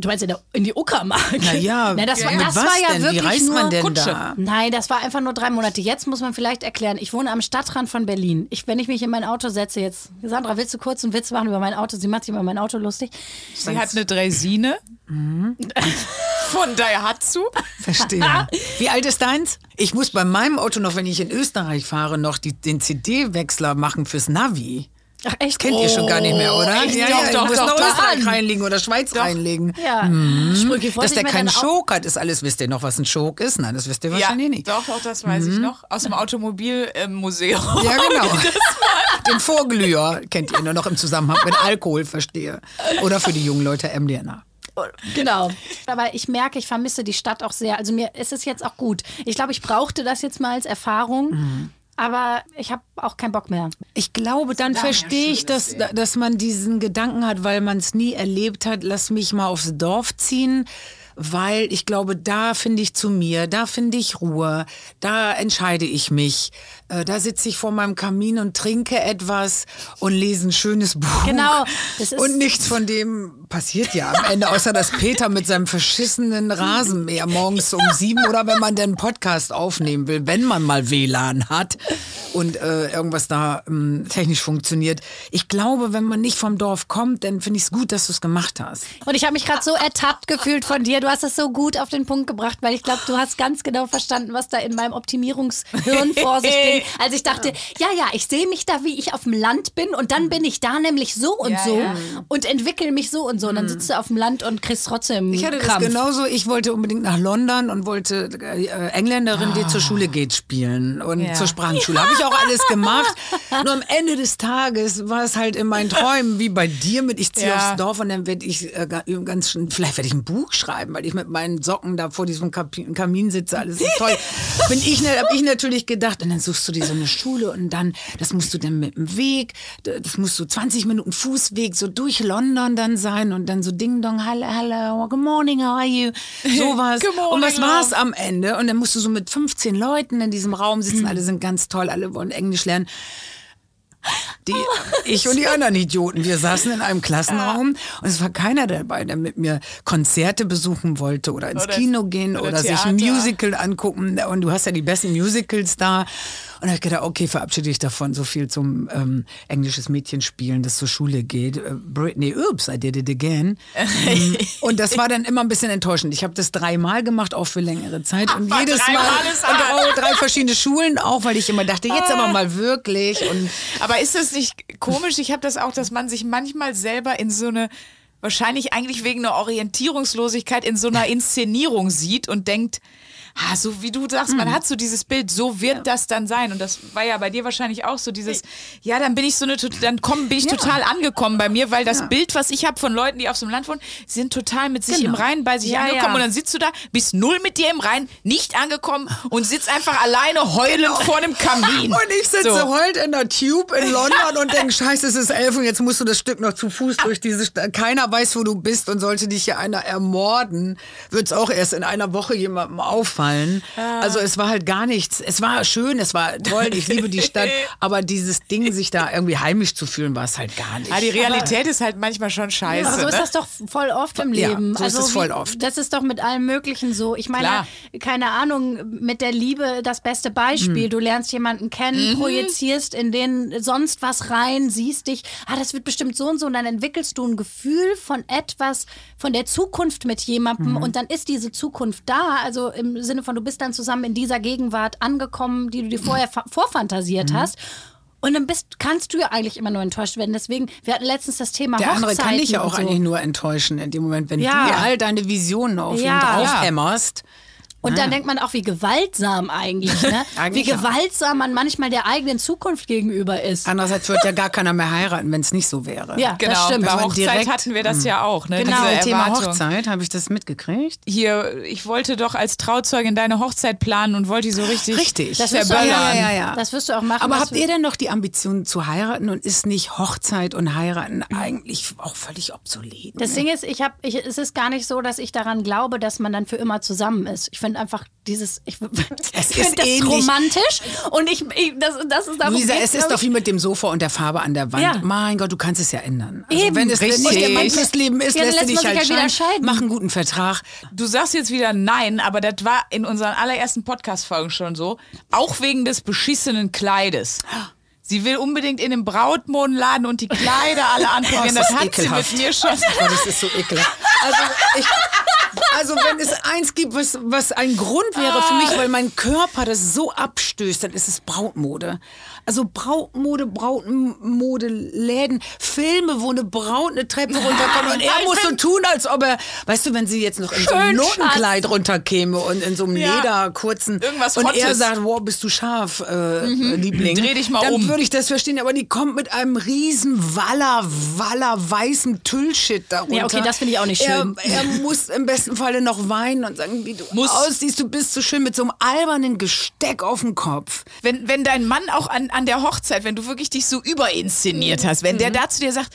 Du meinst in, der, in die Uckermark? Na ja, Nein, das war, mit das was war ja denn? wirklich Wie reist nur man denn Kutsche. da? Nein, das war einfach nur drei Monate. Jetzt muss man vielleicht erklären, ich wohne am Stadtrand von Berlin. Ich, wenn ich mich in mein Auto setze jetzt, Sandra, willst du kurz einen Witz machen über mein Auto? Sie macht sich über mein Auto lustig. Sie hat eine Draisine von Daihatsu. Verstehe. Wie alt ist deins? Ich muss bei meinem Auto noch, wenn ich in Österreich fahre, noch die, den CD-Wechsler machen fürs Navi. Ach, echt? Kennt ihr schon gar nicht mehr, oder? echt? Ja, Doch, ja, doch, doch, noch doch. Österreich reinlegen oder Schweiz reinlegen. Ja. Sprüche, Dass der keinen Schok hat, ist alles. Wisst ihr noch, was ein Schok ist? Nein, das wisst ihr Ja, wahrscheinlich nicht. doch, doch, das weiß ich noch. Aus dem Automobilmuseum. Ja, genau. Den Vorglüher kennt ihr nur noch im Zusammenhang mit Alkohol, verstehe. Oder für die jungen Leute MDNA. Genau. Aber ich merke, ich vermisse die Stadt auch sehr. Also mir ist es jetzt auch gut. Ich glaube, ich brauchte das jetzt mal als Erfahrung. Aber ich habe auch keinen Bock mehr. Ich glaube, dann verstehe ich, dass, dass man diesen Gedanken hat, weil man es nie erlebt hat, lass mich mal aufs Dorf ziehen. Weil ich glaube, da finde ich zu mir, da finde ich Ruhe, da entscheide ich mich. Äh, Da sitze ich vor meinem Kamin und trinke etwas und lese ein schönes Buch. Genau, und nichts von dem passiert ja am Ende, außer dass Peter mit seinem verschissenen Rasenmäher morgens um sieben oder wenn man den Podcast aufnehmen will, wenn man mal WLAN hat und äh, irgendwas da ähm, technisch funktioniert. Ich glaube, wenn man nicht vom Dorf kommt, dann finde ich es gut, dass du es gemacht hast. Und ich habe mich gerade so ertappt gefühlt von dir. Du hast es so gut auf den Punkt gebracht, weil ich glaube, du hast ganz genau verstanden, was da in meinem Optimierungshirn vor sich ging. Als ich dachte, ja, ja, ich sehe mich da, wie ich auf dem Land bin und dann bin ich da nämlich so und Ja, so ja. und entwickle mich so und so. Und dann sitzt du auf dem Land und kriegst trotzdem Ich hatte Krampf. das genauso. Ich wollte unbedingt nach London und wollte äh, Engländerin, die zur Schule geht, spielen und Ja. zur Sprachenschule. Habe ich auch alles gemacht. Nur am Ende des Tages war es halt in meinen Träumen wie bei dir mit ich ziehe aufs Dorf und dann werde ich äh, ga- ganz schön, vielleicht werde ich ein Buch schreiben, weil ich mit meinen Socken da vor diesem Kamin sitze, alles so toll. Bin ich, ne- hab ich natürlich gedacht und dann suchst du dir so eine Schule und dann, das musst du dann mit dem Weg, das musst du 20 Minuten Fußweg so durch London dann sein und dann so Ding Dong, hello, hello, good morning, how are you? Sowas. Morning, und was war's love. am Ende? Und dann musst du so mit 15 Leuten in diesem Raum sitzen, Hm. alle sind ganz toll, alle wollen Englisch lernen. Die, Oh. ich und die anderen Idioten, wir saßen in einem Klassenraum und es war keiner dabei, der mit mir Konzerte besuchen wollte oder ins Oder- Kino gehen oder oder, sich ein. Musical angucken. Und du hast ja die besten Musicals da. Und da hab ich gedacht, okay, verabschiede dich davon, so viel zum ähm, englisches Mädchen spielen, das zur Schule geht. Äh, Britney, oops, I did it again. Mm, und das war dann immer ein bisschen enttäuschend. Ich habe das dreimal gemacht, auch für längere Zeit. Und Aber jedes Mal und auch drei verschiedene Schulen auch, weil ich immer dachte, jetzt aber mal wirklich. Und Aber ist das nicht komisch? Ich habe das auch, dass man sich manchmal selber in so eine, wahrscheinlich eigentlich wegen einer Orientierungslosigkeit, in so einer Inszenierung sieht und denkt, ah, so wie du sagst, Mhm. man hat so dieses Bild, so wird das dann sein. Und das war ja bei dir wahrscheinlich auch so dieses, ja, dann bin ich so eine, dann komm, bin ich total angekommen bei mir, weil das Bild, was ich habe von Leuten, die auf so einem Land wohnen, sind total mit sich Genau. im Reinen bei sich Ja, angekommen. ja. Und dann sitzt du da, bist null mit dir im Reinen, nicht angekommen und sitzt einfach alleine heulend vor dem Kamin. Und ich sitze So. heult in der Tube in London und denke, scheiße, es ist elf und jetzt musst du das Stück noch zu Fuß durch diese Stadt. Keiner weiß, wo du bist und sollte dich hier einer ermorden, wird es auch erst in einer Woche jemandem auffallen. Also es war halt gar nichts. Es war schön, es war toll, ich liebe die Stadt, aber dieses Ding, sich da irgendwie heimisch zu fühlen, war es halt gar nicht. Ah, die Realität ist halt manchmal schon scheiße. Aber so ist ne? das doch voll oft im Ja, Leben. so ist also es voll wie, oft. Das ist doch mit allem Möglichen so. Ich meine, Klar. keine Ahnung, mit der Liebe das beste Beispiel. Hm. Du lernst jemanden kennen, Mhm. projizierst in den sonst was rein, siehst dich, ah, das wird bestimmt so und so und dann entwickelst du ein Gefühl von etwas, von der Zukunft mit jemandem Mhm. und dann ist diese Zukunft da. Also im Sinne von, du bist dann zusammen in dieser Gegenwart angekommen, die du dir vorher fa- vorfantasiert Mhm. hast. Und dann bist, kannst du ja eigentlich immer nur enttäuscht werden. Deswegen, wir hatten letztens das Thema Der andere kann dich ja Hochzeiten auch so. eigentlich nur enttäuschen in dem Moment, wenn Ja. du all deine Visionen auf Ja. ihn draufhämmerst. Und dann denkt man auch, wie gewaltsam eigentlich, ne? wie Eigentlich ja. gewaltsam man manchmal der eigenen Zukunft gegenüber ist. Andererseits wird ja gar keiner mehr heiraten, wenn es nicht so wäre. Ja, Genau, das stimmt. bei Hochzeit direkt- hatten wir das ja auch. Ne? Genau. Diese Thema Erwartung. Hochzeit, habe ich das mitgekriegt? Hier, ich wollte doch als Trauzeugin deine Hochzeit planen und wollte die so richtig, Richtig. Das wirst, du auch, verböllern. Ja, ja, ja. das wirst du auch machen. Aber habt ihr denn noch die Ambition zu heiraten und ist nicht Hochzeit und heiraten eigentlich auch völlig obsolet? Das Ding ist, ich hab, ich, es ist gar nicht so, dass ich daran glaube, dass man dann für immer zusammen ist. Ich finde einfach dieses, ich, Es ich ist finde das ähnlich. romantisch und ich, ich das, das ist darum Luisa, geht's, es ist doch wie mit dem Sofa und der Farbe an der Wand. Ja. Mein Gott, du kannst es ja ändern. Also Eben. wenn es Richtig. nicht der Mann fürs Leben ist, Ja, lässt du dich halt sich halt wieder scheiden. Mach einen guten Vertrag. Du sagst jetzt wieder nein, aber das war in unseren allerersten Podcast-Folgen schon so. Auch wegen des beschissenen Kleides. Sie will unbedingt in den Brautmodenladen und die Kleider alle anprobieren. Oh, das das hat sie ekelhaft. mit mir schon. Oh, das ist so ekelhaft. Also, ich, also wenn es eins gibt, was, was ein Grund wäre für mich, weil mein Körper das so abstößt, dann ist es Brautmode. Also Brautmode, Brautmode-Läden, Filme, wo eine Braut eine Treppe runterkommt und er muss so tun, als ob er, weißt du, wenn sie jetzt noch in so einem Notenkleid runterkäme und in so einem Ja. Leder kurzen Irgendwas und er Hottes. sagt, wow, bist du scharf, äh, Liebling. Dreh dich mal dann um. würde ich das verstehen, aber die kommt mit einem riesen Waller, Waller weißen Tüllshit darunter. Ja, okay, das finde ich auch nicht schön. Er, er muss im besten Falle noch weinen und sagen, wie du Muss. aussiehst, du bist so schön mit so einem albernen Gesteck auf dem Kopf. Wenn, wenn dein Mann auch an, an der Hochzeit, wenn du wirklich dich so überinszeniert hast, wenn Mhm. der da zu dir sagt,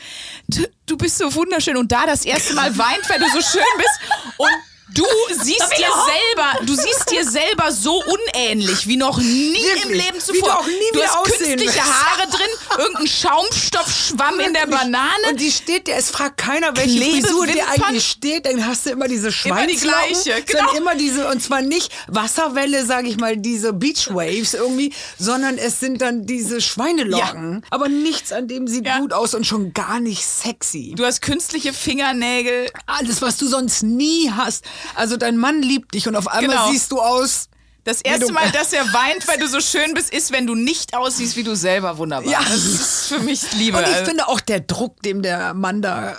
du, du bist so wunderschön und da das erste Mal weint, weil du so schön bist und du siehst dir selber, du siehst dir selber so unähnlich wie noch nie im Wirklich. Leben Wie zuvor. du auch nie du wieder hast aussehen künstliche. Haare drin, irgendein Schaumstoffschwamm in der. Banane. Und die steht dir, es fragt keiner, welche Klebewimpern. Frisur dir eigentlich steht. Dann hast du immer diese Immer die Schweinslocken. gleiche, Sondern genau. immer diese, und zwar nicht Wasserwelle, sage ich mal, diese Beachwaves irgendwie, sondern es sind dann diese Schweinelocken. Aber nichts an dem sieht Ja. gut aus und schon gar nicht sexy. du hast künstliche Fingernägel. Alles, was du sonst nie hast. Also dein Mann liebt dich und auf einmal Genau. siehst du aus. Das erste Mal, dass er weint, weil du so schön bist, ist, wenn du nicht aussiehst wie du selber. Wunderbar. Ja. Das ist für mich Liebe. Und ich Also- finde auch der Druck, dem der Mann da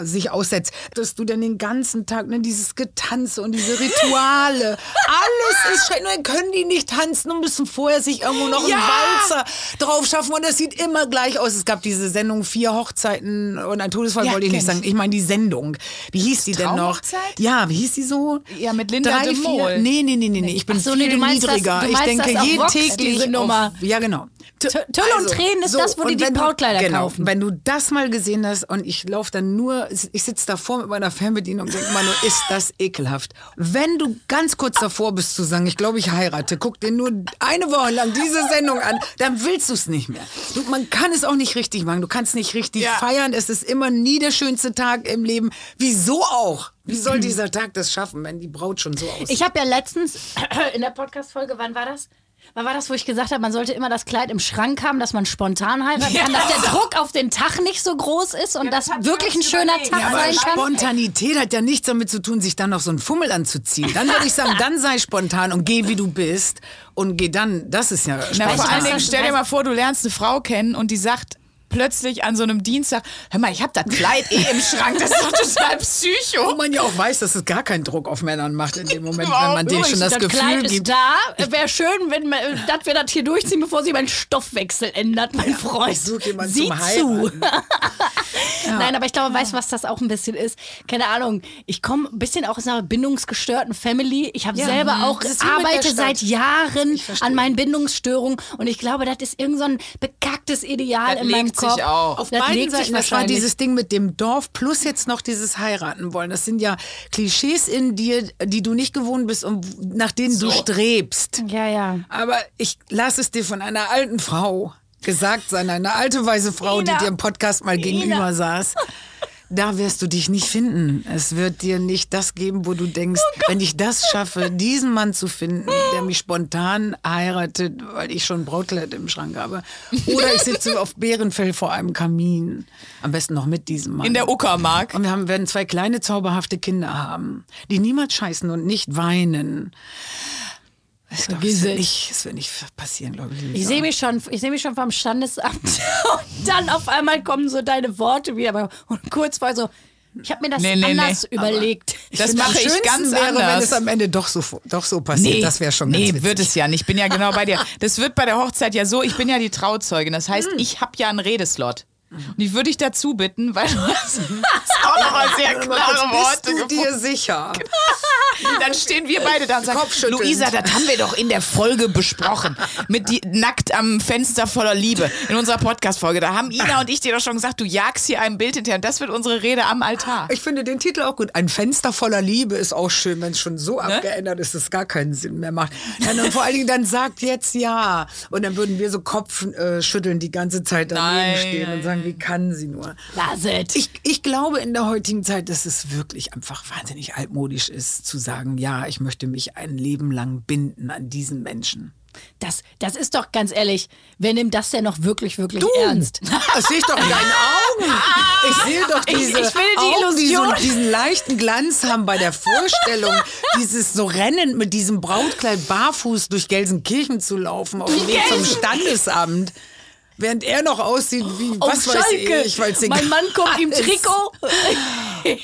äh, sich aussetzt, dass du dann den ganzen Tag ne, dieses Getanze und diese Rituale, alles ist schrecklich. Dann können die nicht tanzen und müssen vorher sich irgendwo noch Ja. einen Walzer drauf schaffen und das sieht immer gleich aus. Es gab diese Sendung Vier Hochzeiten und ein Todesfall Ja, wollte ich nicht sagen. Ich meine die Sendung. Wie hieß die denn noch? Ja, wie hieß die so? Ja, mit Linda Drei, de Mol. vier, Nee, nee, nee, nee, nee. Ich bin Ach so, viel nee, viel du meinst das- niedriger. du ich meinst denke das auf je Vox, täglich diese Nummer. Auf, ja, genau. Tüll und Tränen ist das, wo die die wenn du- Brautkleider genau, kaufen. Wenn du das mal gesehen hast und ich laufe dann nur, ich sitze davor mit meiner Fernbedienung und denke immer nur, ist das ekelhaft. Wenn du ganz kurz davor bist zu sagen, ich glaube, ich heirate, guck dir nur eine Woche lang diese Sendung an, dann willst du es nicht mehr. Du, man kann es auch nicht richtig machen, du kannst nicht richtig Ja. feiern, es ist immer nie der schönste Tag im Leben. Wieso auch? Wie soll dieser Tag das schaffen, wenn die Braut schon so aussieht? Ich habe ja letztens in der Podcast-Folge, wann war das? Wann war das, wo ich gesagt habe, man sollte immer das Kleid im Schrank haben, dass man spontan heiraten kann, dass der Druck auf den Tag nicht so groß ist und das, wirklich ein schöner Tag Ja, sein kann? Spontanität hat ja nichts damit zu tun, sich dann noch so einen Fummel anzuziehen. Dann würde ich sagen, dann sei spontan und geh wie du bist und geh dann. Das ist ja Na, vor allen Dingen, stell dir mal vor, du lernst eine Frau kennen und die sagt plötzlich an so einem Dienstag, hör mal, ich hab das Kleid eh im Schrank, das ist doch total Wo psycho. man ja auch weiß, dass es gar keinen Druck auf Männern macht in dem Moment, wenn man denen schon das, das Gefühl Kleid ist gibt. da. Wäre schön, wenn wir, dass wir das hier durchziehen, bevor sie meinen Stoffwechsel ändert, mein Freund. such jemanden Sieh zum zu. Heiraten. Nein, aber ich glaube, weißt du, was das auch ein bisschen ist? Keine Ahnung. Ich komme ein bisschen auch aus einer bindungsgestörten Family. Ich habe Ja, selber mhm. auch ist arbeite seit Jahren an meinen Bindungsstörungen und ich glaube, das ist irgend so ein bekacktes Ideal Das in meinem Kopf. auch. Auf das beiden Seiten, das war dieses Ding mit dem Dorf plus jetzt noch dieses heiraten wollen. Das sind ja Klischees in dir, die du nicht gewohnt bist und nach denen du strebst. Ja, ja. Aber ich lasse es dir von einer alten Frau gesagt sein, eine alte weise Frau, Ina. die dir im Podcast mal gegenüber saß. Da wirst du dich nicht finden. Es wird dir nicht das geben, wo du denkst, wenn ich das schaffe, diesen Mann zu finden, der mich spontan heiratet, weil ich schon Brautkleid im Schrank habe. Oder ich sitze auf Bärenfell vor einem Kamin. Am besten noch mit diesem Mann. In der Uckermark. Und wir haben, werden zwei kleine, zauberhafte Kinder haben, die niemals scheißen und nicht weinen. Ich glaube, es, wird nicht- es wird nicht passieren, glaube ich. Ich sehe mich schon, ich sehe mich schon vom Standesamt und dann auf einmal kommen so deine Worte wieder und kurz vor so, ich habe mir das Nee, nee, anders nee. überlegt. Das finde, mache ich ganz wäre, anders. wenn es am Ende doch so, doch so passiert. das wäre schon ganz Nee, witzig. wird es ja nicht. Ich bin ja genau bei dir. Das wird bei der Hochzeit ja so, ich bin ja die Trauzeugin. Das Hm. heißt, ich habe ja einen Redeslot. Und ich würde dich dazu bitten, weil du hast, hast auch nochmal sehr klare Worte Bist du gefunden. dir sicher? Dann stehen wir beide da und sagen. Luisa, das haben wir doch in der Folge besprochen. Mit die nackt am Fenster voller Liebe in unserer Podcast-Folge. Da haben Ina und ich dir doch schon gesagt, du jagst hier einem Bild hinterher. Und das wird unsere Rede am Altar. Ich finde den Titel auch gut. Ein Fenster voller Liebe ist auch schön, wenn es schon so Ne? abgeändert ist, dass es gar keinen Sinn mehr macht. Ja, und vor allen Dingen dann sagt jetzt ja. Und dann würden wir so Kopf äh, schütteln die ganze Zeit daneben Nein, stehen nein, und sagen, wie kann sie nur? Lass it. Ich, ich glaube in der heutigen Zeit, dass es wirklich einfach wahnsinnig altmodisch ist, zu sagen, ja, ich möchte mich ein Leben lang binden an diesen Menschen. Das, das ist doch ganz ehrlich, wer nimmt das denn noch wirklich, wirklich ernst? Das sehe ich doch in deinen Augen. Ich sehe doch Ich- diese ich will die Augen, die so diesen leichten Glanz haben bei der Vorstellung, dieses so Rennen mit diesem Brautkleid barfuß durch Gelsenkirchen zu laufen auf dem Weg zum Standesamt. Während er noch aussieht wie, was Auf weiß Schalke. ich, weil es Mein Mann kommt im. Trikot.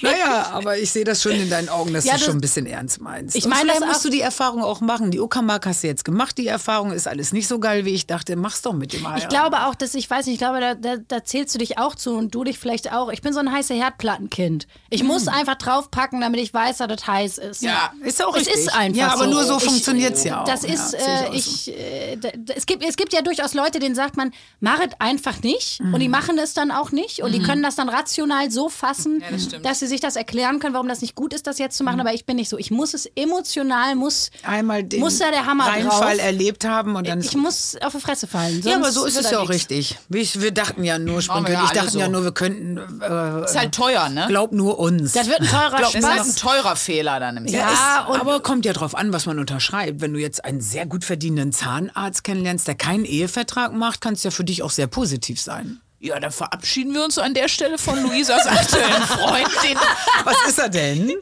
Naja, aber ich sehe das schon in deinen Augen, dass Ja, du das- schon ein bisschen ernst meinst. Ich meine das musst du die Erfahrung auch machen. Die Uckermark hast du jetzt gemacht. Die Erfahrung ist alles nicht so geil, wie ich dachte. Mach's doch mit dem Heiraten. Ich glaube auch, dass ich weiß nicht, ich glaube, da, da, da zählst du dich auch zu und du dich vielleicht auch. Ich bin so ein heiße Herdplattenkind. Ich muss einfach draufpacken, damit ich weiß, dass das heiß ist. Ja. Ist auch Es richtig. ist einfach Ja, aber so. nur so Ich- funktioniert's ja auch. Das Ja, ist, sehe äh, ich, äh, d- es, gibt, es gibt ja durchaus Leute, denen sagt man, mach es einfach nicht. Und Mhm. die machen es dann auch nicht. Und die können das dann rational so fassen, das stimmt. dass sie sich das erklären können, warum das nicht gut ist, das jetzt zu machen. Aber ich bin nicht so. Ich muss es emotional, muss, einmal den muss da der Hammer Reinfall drauf. erlebt haben und dann Ich muss auf die Fresse fallen. ja, aber so ist es ja auch richtig. Wir, wir dachten ja nur, Sprinkel, ja ich dachte so. ja nur, wir könnten, äh, Ist halt teuer, ne? glaub nur uns. Das wird ein teurer Das ist halt Spaß. ein teurer Fehler dann im ja, Ja, ist, und- aber kommt ja drauf an, was man unterschreibt. Wenn du jetzt einen sehr gut verdienenden Zahnarzt kennenlernst, der keinen Ehevertrag macht, kann es ja für dich auch sehr positiv sein. Ja, dann verabschieden wir uns an der Stelle von Luisas aktuellen Freund. Den, Was ist er denn?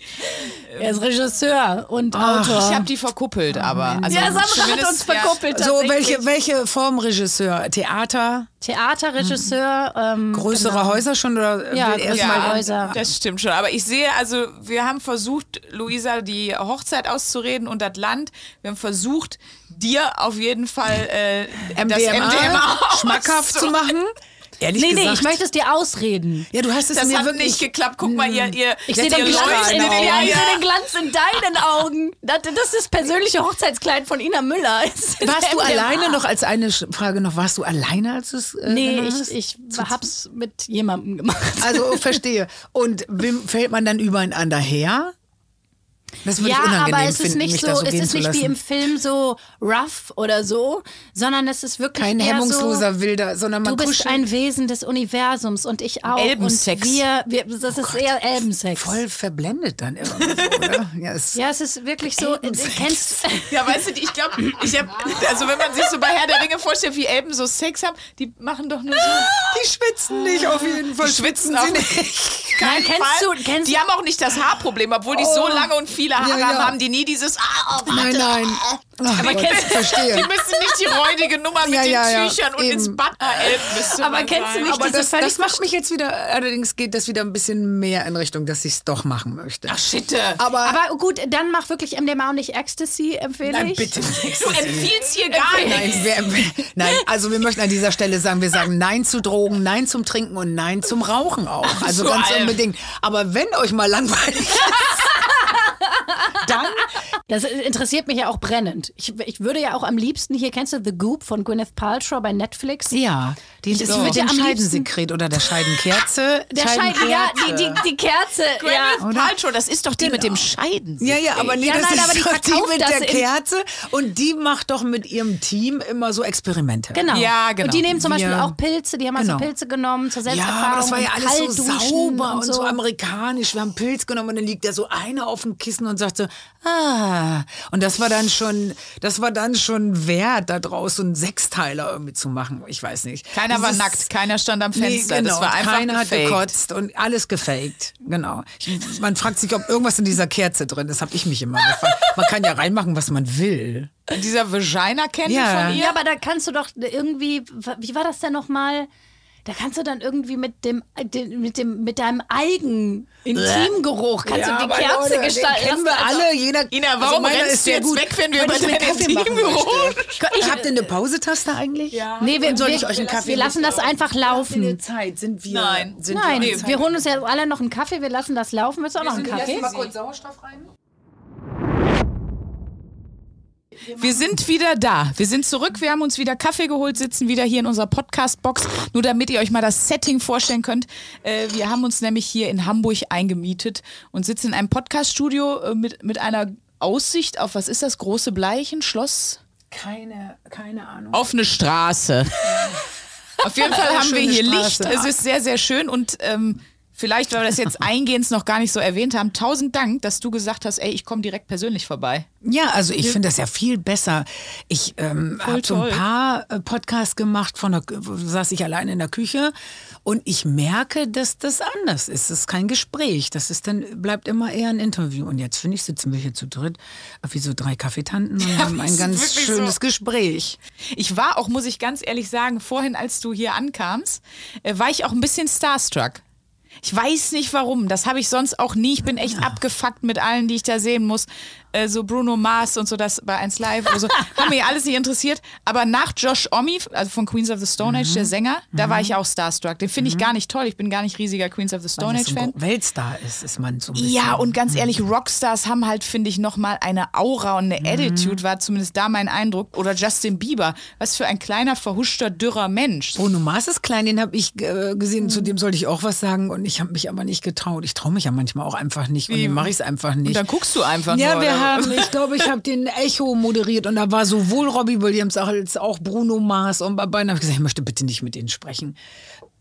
Er ist Regisseur und Autor. ich habe die verkuppelt, aber. Also ja, Sandra hat uns verkuppelt. So, tatsächlich. welche, welche Form Regisseur? Theater? Theaterregisseur. Ähm, Größere genau. Häuser schon oder Ja, will erst größere mal Häuser. Das stimmt schon. Aber ich sehe, also wir haben versucht, Luisa die Hochzeit auszureden und das Land. Wir haben versucht, dir auf jeden Fall äh, das MDMA, MDMA schmackhaft zu machen? Ehrlich Nee, nee, gesagt. ich möchte es dir ausreden. ja, du hast es Das mir hat wirklich nicht geklappt. Guck mal, ihr, ihr, Ich Ja, sehe den, Glanz in- Augen. ja, ich sehe den Glanz in deinen Augen. Das, das ist das persönliche Hochzeitskleid von Ina Müller. Warst du alleine noch als eine Frage noch? Warst du alleine, als du es? Äh, Nee, ich, ich hab's mit jemandem gemacht. Also verstehe. Und wem fällt man dann übereinander her? Das würde ja, ich unangenehm aber es ist finden, nicht mich so, so es ist nicht wie im Film so rough oder so, sondern es ist wirklich Kein eher hemmungsloser so, Wilder, sondern man Du bist kuschelt. ein Wesen des Universums und ich auch. Elbensex. Und wir, wir, das ist eher Elbensex. voll verblendet dann irgendwie so, oder? Ja, es, Ja, es ist wirklich so. äh, Elbensex. Kennst, Ja, weißt du, ich glaube, ich hab, also wenn man sich so bei Herr der Ringe vorstellt, wie Elben so Sex haben, die machen doch nur so. die schwitzen nicht auf jeden Fall. Die schwitzen sie auch nicht. nicht. Nein, kennst Fall. du- kennst- die haben auch nicht das Haarproblem, obwohl die so lange und viele Haare Ja, ja. haben, haben die nie dieses. Ah, oh, Nein, nein. Ach, Aber Gott, kennst- ich verstehe. Die müssen nicht die räudige Nummer mit Ja, den Tüchern und eben. ins Bad. Elben Aber man kennst du nicht Aber diese das, das macht mich jetzt wieder, allerdings geht das wieder ein bisschen mehr in Richtung, dass ich es doch machen möchte. Ach, Schitte. aber, aber gut, dann mach wirklich MDMA und nicht Ecstasy, empfehle nein, ich. bitte nicht. Du empfiehlst hier gar Nein, nichts. wir, nein, also wir möchten an dieser Stelle sagen, wir sagen Nein zu Drogen, Nein zum Trinken und Nein zum Rauchen auch. Also ganz allem. unbedingt. Aber wenn euch mal langweilig ist, Das interessiert mich ja auch brennend. Ich, ich würde ja auch am liebsten, hier kennst du The Goop von Gwyneth Paltrow bei Netflix? ja, die ist würde mit ja dem am Scheidensekret oder der Scheidenkerze. Der Scheiden, ja, die, die, die Kerze. Ja. Paltrow, das ist doch die mit dem Scheiden. Ja, ja, aber nee, Ja, das nein, ist aber die doch die verkauft mit das der Kerze und die macht doch mit ihrem Team immer so Experimente. Genau. Ja, genau. Und die nehmen zum Beispiel Wir- auch Pilze, die haben also Genau. Pilze genommen zur Ja, Selbsterfahrung. aber das war ja alles so sauber und, und so. amerikanisch. Wir haben Pilz genommen und dann liegt da so einer auf dem Kissen und sagt so, ah. Und das war dann schon, das war dann schon wert, da draus so einen Sechsteiler irgendwie zu machen. Ich weiß nicht. Keiner war nackt, keiner stand am Nee, Fenster. genau. Das war einfach Keiner hat gefaked. gekotzt und alles gefaked. Genau. Ich, man fragt sich, ob irgendwas in dieser Kerze drin ist. Habe ich mich immer gefragt. Man kann ja reinmachen, was man will. Dieser Vagina-Candle Ja. von ihr. Ja, aber da kannst du doch irgendwie, wie war das denn nochmal? Da kannst du dann irgendwie mit dem, den- mit dem, mit deinem eigen Intimgeruch kannst du die aber Kerze Leute, den gestalten. kennen wir Also- alle. Jeder, Ina, warum meiner rennst ist du jetzt gut, weg, wenn wir über ich machen Intimgeruch möchte. Habt ihr eine Pausetaste eigentlich? Ja. Nee, wir, soll wir, ich euch einen Kaffee wir lassen das einfach laufen. Zeit sind wir. Nein. Sind Nein, wir, wir holen uns ja alle noch einen Kaffee, wir lassen das laufen. Willst du auch noch einen Kaffee? mal kurz Sauerstoff rein. Wir sind wieder da. Wir sind zurück. Wir haben uns wieder Kaffee geholt, sitzen wieder hier in unserer Podcast-Box. Nur damit ihr euch mal das Setting vorstellen könnt. Äh, wir haben uns nämlich hier in Hamburg eingemietet und sitzen in einem Podcast-Studio äh, mit, mit einer Aussicht auf, was ist das, große Bleichen, Schloss? Keine, keine Ahnung. Auf eine Straße. Auf jeden Fall haben wir hier Straße. Licht. Es ist sehr, sehr schön und ähm, vielleicht, weil wir das jetzt eingehend noch gar nicht so erwähnt haben, tausend Dank, dass du gesagt hast, ey, ich komme direkt persönlich vorbei. Ja, also ich finde das ja viel besser. Ich ähm, habe so ein paar äh, Podcasts gemacht, von der, saß ich alleine in der Küche und ich merke, dass das anders ist. Es ist kein Gespräch. Das ist dann, bleibt immer eher ein Interview. Und jetzt finde ich, sitzen wir hier zu dritt, wie so drei Kaffeetanten und haben das ein ganz schönes so. Gespräch. Ich war auch, muss ich ganz ehrlich sagen, vorhin, als du hier ankamst, äh, war ich auch ein bisschen starstruck. Ich weiß nicht warum. Das habe ich sonst auch nie. Ich bin echt abgefuckt mit allen, die ich da sehen muss. Äh, so Bruno Mars und so, das bei 1 Live oder so. Haben mich alles nicht interessiert. Aber nach Josh Omi, also von Queens of the Stone Age, der Sänger, da war ich auch starstruck. Den finde ich gar nicht toll. Ich bin gar nicht riesiger Queens of the Stone Age Fan. Weltstar ist, ist man so ein bisschen. Ja, und ganz ehrlich, Rockstars haben halt, finde ich, nochmal eine Aura und eine Attitude, war zumindest da mein Eindruck. Oder Justin Bieber, was für ein kleiner, verhuschter, dürrer Mensch. Bruno Mars ist klein, den habe ich äh, gesehen. Zu dem sollte ich auch was sagen und ich habe mich aber nicht getraut. Ich traue mich ja manchmal auch einfach nicht und Wie? dann mache ich es einfach nicht. Und dann guckst du einfach Ja, nur. Haben, ich glaube, ich habe den Echo moderiert und da war sowohl Robbie Williams als auch Bruno Mars und bei beiden habe ich gesagt, ich möchte bitte nicht mit denen sprechen.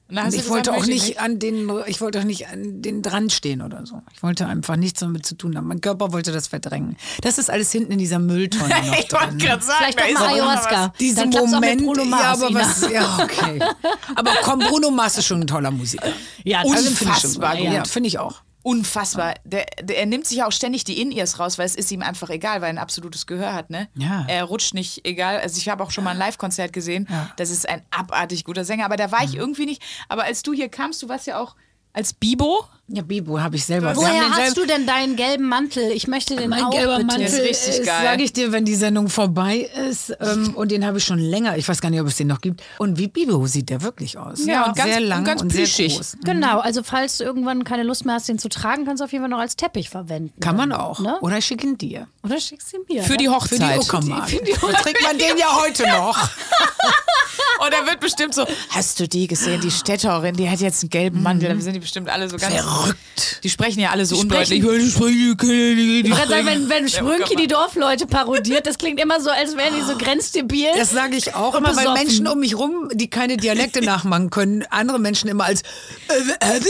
Du ich wollte gesagt, auch nicht an den, ich wollte auch nicht an den dran stehen oder so. Ich wollte einfach nichts damit zu tun haben. Mein Körper wollte das verdrängen. Das ist alles hinten in dieser Mülltonne noch Ich wollte drin. gerade sagen, Vielleicht da doch ist mal Ayahuasca. was. Diese Dann klappt's auch mit Bruno Mars, ja, aber Ina. was, ja, okay. Aber komm, Bruno Mars ist schon ein toller Musiker. Ja, Also finde ich schon unfassbar gut. gut. Ja, finde ich auch. Unfassbar. Der, der, er nimmt sich ja auch ständig die In-Ears raus, weil es ist ihm einfach egal, weil er ein absolutes Gehör hat, ne? Ja. Er rutscht nicht egal. Also ich habe auch schon mal ein Live-Konzert gesehen. Das ist ein abartig guter Sänger, aber da war ich irgendwie nicht. Aber als du hier kamst, du warst ja auch als Bibo? Ja, Bibo habe ich selber. Woher hast selber- du denn deinen gelben Mantel? Ich möchte den Mein auch gelber bitte. Mantel ist richtig geil. sage ich dir, wenn die Sendung vorbei ist. Ähm, und den habe ich schon länger. Ich weiß gar nicht, ob es den noch gibt. Und wie Bibo sieht der wirklich aus. Ja, und ganz- sehr und lang ganz und sehr groß. Genau, also falls du irgendwann keine Lust mehr hast, den zu tragen, kannst du auf jeden Fall noch als Teppich verwenden. Kann man auch. Ne? Oder ich schicke ihn dir. Oder schickst ihn mir. Für die ne? Für die Hochzeit. Uckermark. Da trägt man den ja heute noch. Und da wird bestimmt so, hast du die gesehen, die Städterin, die hat jetzt einen gelben Mantel. Da sind die bestimmt alle so ganz... Verrückt. Die sprechen ja alle so undeutlich. Die sprechen, die Ich kann sagen, wenn, wenn Ja, Sprünki die Dorfleute parodiert, das klingt immer so, als wären die so grenzdebil. Das sage ich auch immer, weil besoffen. Menschen um mich rum, die keine Dialekte nachmachen können, andere Menschen immer als dann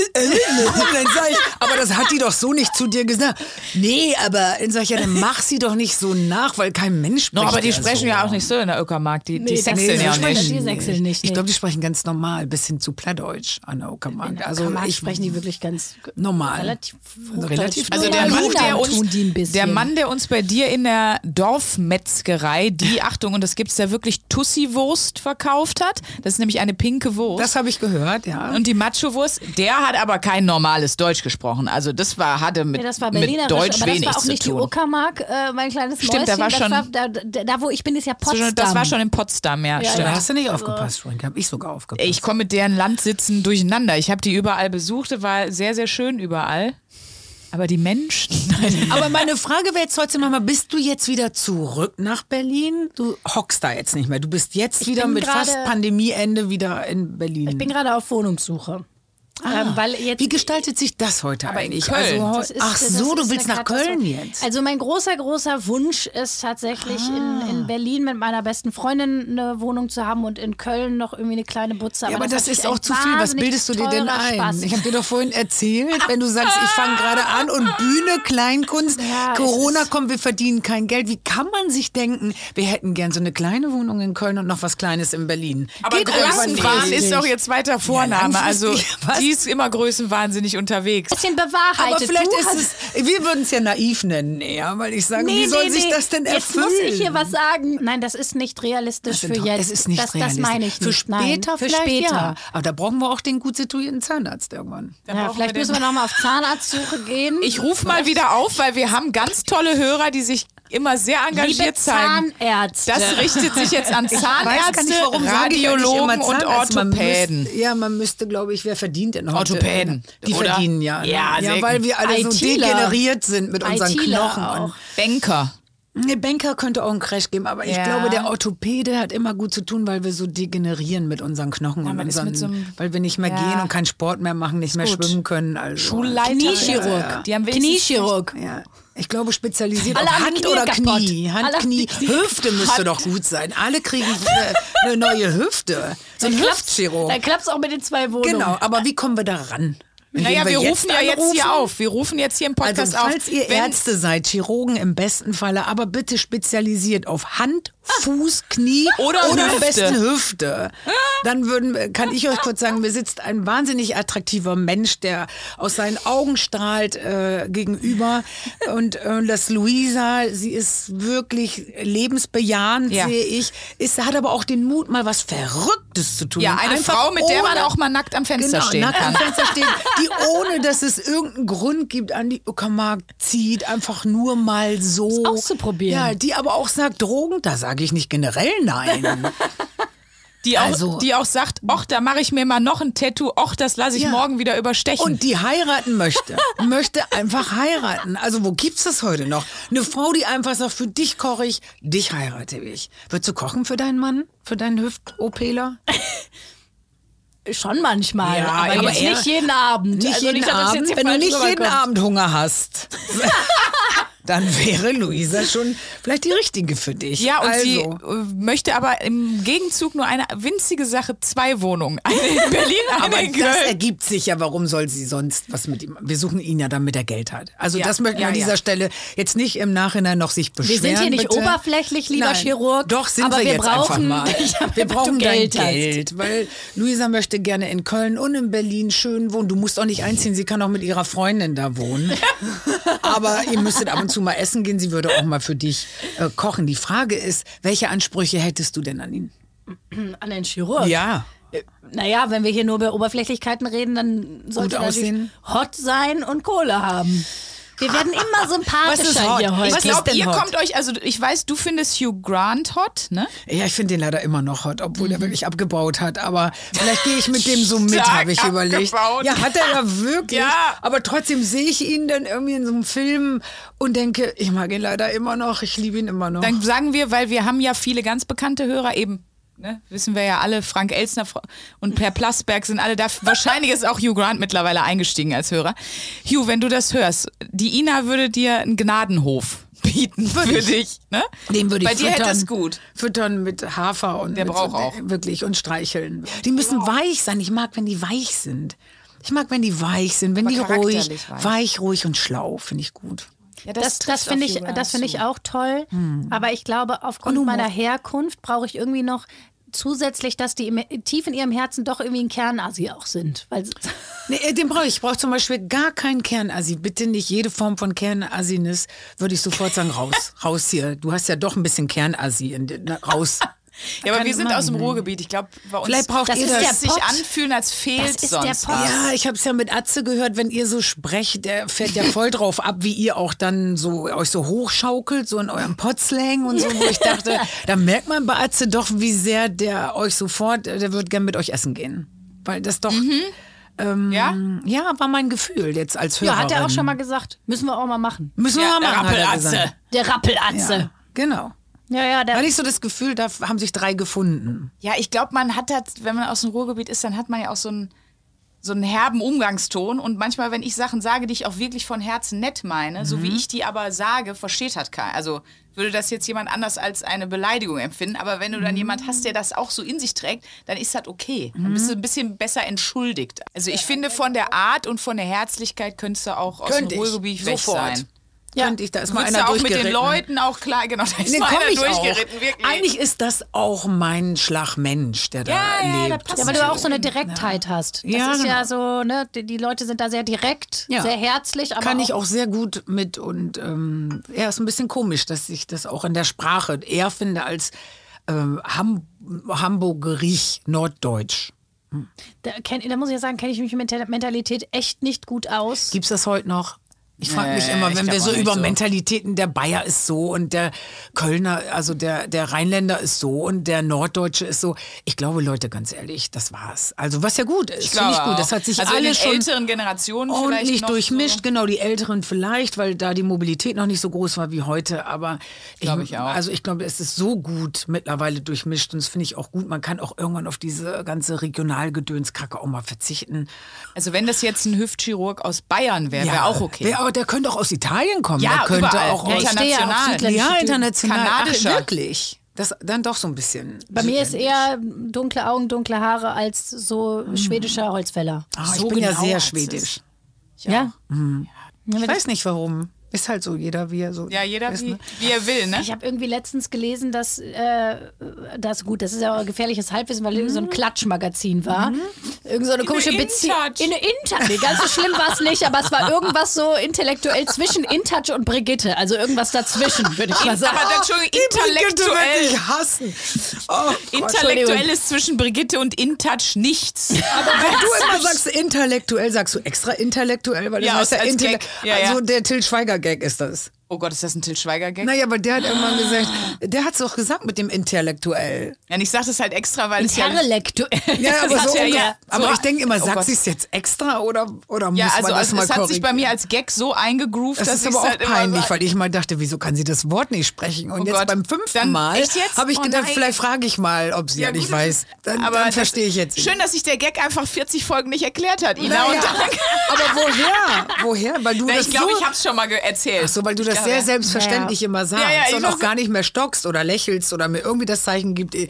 sag ich, aber das hat die doch so nicht zu dir gesagt. Nee, aber dann sag ich ja, dann mach sie doch nicht so nach, weil kein Mensch spricht. No, aber die ja sprechen so. ja auch nicht so in der Uckermark. Die, die Nee, das- sechseln nee, ja so nicht. sprechen die sechseln nicht, Ich glaube, die sprechen ganz normal, bis hin zu Plattdeutsch an der Uckermark. also Also ich sprechen die wirklich ganz normal. relativ Relativ Hochdeutsch. Also der Mann, der uns, tun die ein bisschen. der Mann, der uns bei dir in der Dorfmetzgerei, die, Achtung, und das gibt's da wirklich Tussi-Wurst verkauft hat. Das ist nämlich eine pinke Wurst. Das habe ich gehört, ja. und die Macho-Wurst, der hat aber kein normales Deutsch gesprochen. Also das war, hatte mit, Nee, das war mit Deutsch aber das wenig war auch zu nicht die tun. Uckermark, äh, mein kleines Stimmt, da Mäuschen. war das schon- War, da, da, da, wo ich bin, ist ja Das war Potsdam. schon- Das war schon in Potsdam, ja. Ja, stimmt. da hast du nicht aufgepasst, Frank. Habe ich sogar aufgepasst. Ich komme mit deren Landsitzen durcheinander. Ich habe die überall besucht, das war sehr, sehr schön überall. Aber die Menschen. Aber meine Frage wäre jetzt trotzdem nochmal, bist du jetzt wieder zurück nach Berlin? Du hockst da jetzt nicht mehr. Du bist jetzt wieder bin mit fast gerade- Pandemieende wieder in Berlin. ich bin gerade auf Wohnungssuche. Ähm, weil jetzt Wie gestaltet sich das heute Aber in eigentlich? Köln. Also, Das ist- ach das so, du willst nach. Köln jetzt. Also mein großer, großer Wunsch ist tatsächlich in, in Berlin mit meiner besten Freundin eine Wohnung zu haben und in Köln noch irgendwie eine kleine Butze. ja, aber das, natürlich ist auch zu viel. Was bildest du dir denn ein? Spaß. Ich habe dir doch vorhin erzählt, wenn du sagst, ich fange gerade an und Bühne, Kleinkunst, Ja, Corona kommt, wir verdienen kein Geld. Wie kann man sich denken, wir hätten gern so eine kleine Wohnung in Köln und noch was Kleines in Berlin? Aber Geht nicht. ist doch ihr zweiter Vorname. also langfristig, was? Die ist immer größenwahnsinnig unterwegs. bisschen bewahrheitet. Aber vielleicht du ist es, wir würden es ja naiv nennen, eher, weil ich sage, wie soll sich das denn Jetzt erfüllen? muss ich hier was sagen. Nein, das ist nicht realistisch Das für sind- jetzt. Es ist nicht das, realistisch. das meine ich Für nicht. später Nein, für vielleicht, später. Ja. Aber da brauchen wir auch den gut situierten Zahnarzt irgendwann. Ja, vielleicht wir müssen wir nochmal auf Zahnarztsuche gehen. Ich rufe mal wieder auf, weil wir haben ganz tolle Hörer, die sich immer sehr engagiert zeigen. Zahnärzte. Das richtet sich jetzt an Zahnärzte, eigentlich Radiologen immer und Zahnarzt. Man Orthopäden. Müsste, ja, man müsste, glaube ich, wer verdient denn heute? Orthopäden, Die oder? verdienen ja. Ja, ja sehr weil wir alle so degeneriert sind mit unseren Knochen. auch. Und Banker. Ne, Banker könnte auch einen Crash geben, aber ich Ja. glaube, der Orthopäde hat immer gut zu tun, weil wir so degenerieren mit unseren Knochen und man ist unseren, so einem- weil wir nicht mehr Ja. gehen und keinen Sport mehr machen, nicht mehr gut. schwimmen können. Also. Schulleiter. Kniechirurg. Ja, ja. Die haben Kniechirurg. Ja. Ich glaube, spezialisiert Alle auf Hand oder kaputt. Knie. Hand, Alle Knie. Hüfte müsste doch gut sein. Alle kriegen äh, eine neue Hüfte. So ein Hüftchirurg. Dann klappt es auch mit den zwei Wohnungen. Genau, aber wie kommen wir da ran? Naja, Indem wir, rufen ja jetzt anrufen? hier auf. Wir rufen jetzt hier im Podcast Also falls auf. ihr wenn- Ärzte seid, Chirurgen im besten Falle, aber bitte spezialisiert auf Hand, Fuß, Knie Oder am Hüfte. besten Hüfte. Dann würden, kann ich euch kurz sagen, mir sitzt ein wahnsinnig attraktiver Mensch, der aus seinen Augen strahlt äh, gegenüber. Und äh, das Luisa, sie ist wirklich lebensbejahend, Ja. sehe ich. Ist, hat aber auch den Mut, mal was Verrücktes zu tun. ja, eine einfach Frau, mit der man auch mal nackt am Fenster genau, stehen nackt kann. am Fenster steht, die ohne, dass es irgendeinen Grund gibt, an die Uckermark zieht, einfach nur mal so. auszuprobieren. Ja, die aber auch sagt, Drogen, da sage ich nicht generell nein. Die auch, Also- die auch sagt, ach, da mache ich mir mal noch ein Tattoo, ach, das lasse ich Ja. morgen wieder überstechen. Und die heiraten möchte, möchte einfach heiraten. Also wo gibt's das heute noch? Eine Frau, die einfach sagt, für dich koche ich, dich heirate ich. Würdest du kochen für deinen Mann? Für deinen Hüft-OPler? Schon manchmal, Ja, aber, aber jetzt nicht jeden Abend. Nicht Also jeden jetzt Abend, wenn du nicht jeden. Abend Hunger hast. Dann wäre Luisa schon vielleicht die richtige für dich. ja, und also. sie äh, möchte aber im Gegenzug nur eine winzige Sache, zwei Wohnungen. Eine in Berlin, eine Aber in das Köln. ergibt sich ja, warum soll sie sonst was mit ihm? Wir suchen ihn ja, damit er Geld hat. Also Ja, das möchten wir ja, an dieser ja. Stelle jetzt nicht im Nachhinein noch sich Wir beschweren. sind hier nicht bitte. oberflächlich, lieber Nein, Chirurg. Doch, sind aber wir, wir jetzt brauchen, einfach mal. Wir brauchen Geld. Geld, weil Luisa möchte gerne in Köln und in Berlin schön wohnen. Du musst auch nicht einziehen, sie kann auch mit ihrer Freundin da wohnen. aber ihr müsstet ab und zu mal essen gehen, sie würde auch mal für dich äh, kochen. Die Frage ist, welche Ansprüche hättest du denn an ihn? An den Chirurg. Ja. Naja, wenn wir hier nur über Oberflächlichkeiten reden, dann sollte aussehen. hot sein und Kohle haben. Wir werden immer sympathischer hier heute. Ich Was ist glaube, ihr hot? kommt euch, also ich weiß, du findest Hugh Grant hot, ne? Ja, ich finde den leider immer noch hot, obwohl Mhm. er wirklich abgebaut hat. Aber vielleicht gehe ich mit dem so mit, habe ich überlegt. abgebaut. Ja, hat er ja wirklich. Ja. Aber trotzdem sehe ich ihn dann irgendwie in so einem Film und denke, ich mag ihn leider immer noch, ich liebe ihn immer noch. Dann sagen wir, weil wir haben ja viele ganz bekannte Hörer, eben, ne, wissen wir ja alle, Frank Elsner und Per Plasberg sind alle da. Wahrscheinlich ist auch Hugh Grant mittlerweile eingestiegen als Hörer. Hugh, wenn du das hörst, die Ina würde dir einen Gnadenhof bieten für dich. Ne? Den würde ich Bei dir füttern. hätte es gut. Füttern mit Hafer und Der braucht so, auch. wirklich und streicheln. Die müssen weich sein. Ich mag, wenn die weich sind. Ich mag, wenn die weich sind, wenn Aber die ruhig, weich. weich. ruhig und schlau, finde ich gut. Ja, Das, das auf finde ich, das finde ich auch toll. Aber ich glaube, aufgrund meiner Herkunft brauche ich irgendwie noch zusätzlich, dass die im, tief in ihrem Herzen doch irgendwie ein Kernasi auch sind. Weil, Nee, den brauche ich. Ich brauche zum Beispiel gar keinen Kernassi. Bitte nicht jede Form von Kernassiness. Würde ich sofort sagen, raus. raus hier. Du hast ja doch ein bisschen. In, na, raus. Ja, aber wir sind aus dem. Ruhrgebiet. Ich glaube, bei uns Vielleicht braucht Das ihr ist das. der es sich Pott. anfühlen, als fehlt Das ist der sonst Pott. was. Ja, ich habe es ja mit Atze gehört, wenn ihr so sprecht, der fährt ja voll drauf ab, wie ihr auch dann so euch so hochschaukelt, so in eurem Potslang und so, wo ich dachte, da merkt man bei Atze doch, wie sehr der euch sofort, der wird gern mit euch essen gehen. Weil das doch, Ja? ja, war mein Gefühl jetzt als Hörer. ja, hat er auch schon mal gesagt. Müssen wir auch mal machen. Müssen wir Ja, mal der machen, hat er Rappelatze. Der Rappelatze. Ja, genau. Ja, ja, Da hatte ich so das Gefühl, da haben sich drei gefunden. Ja, ich glaube, man hat das, wenn man aus dem Ruhrgebiet ist, dann hat man ja auch so einen, so einen herben Umgangston. Und manchmal, wenn ich Sachen sage, die ich auch wirklich von Herzen nett meine, so Mhm. wie ich die aber sage, versteht hat keiner. Also würde das jetzt jemand anders als eine Beleidigung empfinden. Aber wenn du Mhm. dann jemand hast, der das auch so in sich trägt, dann ist das okay. Dann bist du ein bisschen besser entschuldigt. Also ich finde, von der Art und von der Herzlichkeit könntest du auch aus dem. Ruhrgebiet weg Sofort. sein. Ja. Könnte ich, da ist mal einer du auch mit den Leuten auch klar, genau, da ist Nee, mal einer durchgeritten, wirklich. Eigentlich ist das auch mein Schlagmensch, der da Ja, ja, da lebt. passt ja, weil du auch so eine Direktheit hast. Das Ja, ist ja genau. so, ne, die, die Leute sind da sehr direkt, Ja. sehr herzlich, aber kann auch, ich auch sehr gut mit und ähm, ja, ist ein bisschen komisch, dass ich das auch in der Sprache eher finde als ähm, Ham Hamburgerich Norddeutsch. Da, kenn, da muss ich ja sagen, kenne ich mich mit der Mentalität echt nicht gut aus. Gibt's das heute noch? Ich frage mich immer, ich wenn wir so über so. Mentalitäten, der Bayer ist so und der Kölner, also der, der Rheinländer ist so und der Norddeutsche ist so. Ich glaube, Leute, ganz ehrlich, das war's. Also was ja gut ist, finde ich gut. auch. Das hat sich also den schon älteren Generationen ordentlich noch durchmischt. So. Genau, die Älteren vielleicht, weil da die Mobilität noch nicht so groß war wie heute. Aber ich auch. Also ich glaube, es ist so gut mittlerweile durchmischt und das finde ich auch gut. Man kann auch irgendwann auf diese ganze Regionalgedönskacke auch mal verzichten. Also wenn das jetzt ein Hüftchirurg aus Bayern wäre, wäre auch okay. Wer, aber der könnte auch aus Italien kommen. Ja, der könnte überall. auch Ja, ich ja international. ja, international. Kanadischer. Ach, wirklich. Das dann doch so ein bisschen. Bei mir ist eher dunkle Augen, dunkle Haare als so schwedischer Holzfäller. Ich so bin ja genau sehr hat's schwedisch. Ja. Ich weiß nicht warum. Ist halt so, jeder wie er so. Ja, jeder ist, wie, ne? wie er will, ne? Ich habe irgendwie letztens gelesen, dass äh, das gut, das ist ja auch gefährliches Halbwissen, weil irgend so ein Klatschmagazin war. Irgend so eine komische Beziehung. InTouch. In eine InTouch. Nee, ganz so schlimm war es nicht, aber es war irgendwas so intellektuell zwischen InTouch und Brigitte. Also irgendwas dazwischen, würde ich mal sagen. Aber dann schon wird intellektuell. dich hassen. Oh, Intellektuell ist zwischen Brigitte und InTouch nichts. Aber wenn du immer sagst intellektuell, sagst du extra intellektuell, weil das Ja, heißt ja als Intelle Gag. Ja, Also ja. der Till Schweiger-Gag ist das. Oh Gott, ist das ein Till Schweiger-Gag? Naja, aber der hat irgendwann gesagt, der hat es doch gesagt mit dem intellektuell. Ja, und ich sage das halt extra, weil es ja... Intellektuell. Ja, aber, so unge- ja- aber so- ich denke immer, Oh sagt sie es jetzt extra oder, oder muss Ja, also, man das also mal es hat sich bei korrigieren? mir als Gag so eingegroovt, Das dass ist aber auch halt peinlich, weil ich mal dachte, wieso kann sie das Wort nicht sprechen? Und Oh jetzt Gott. beim fünften Dann- Mal habe ich Oh gedacht, nein. vielleicht frage ich mal, ob sie ja, Ja, nicht gut. weiß. Dann, aber dann verstehe ich jetzt. Schön, dass sich der Gag einfach 40 Folgen nicht erklärt hat, Ina. Naja, Und dann, aber woher? Woher? Weil du Na, das ich glaube, ich habe es schon mal erzählt. Ach so, weil du das Ja, sehr ja. selbstverständlich immer sagst Ja, ja, und auch gar nicht mehr stockst oder lächelst oder mir irgendwie das Zeichen gibt, äh,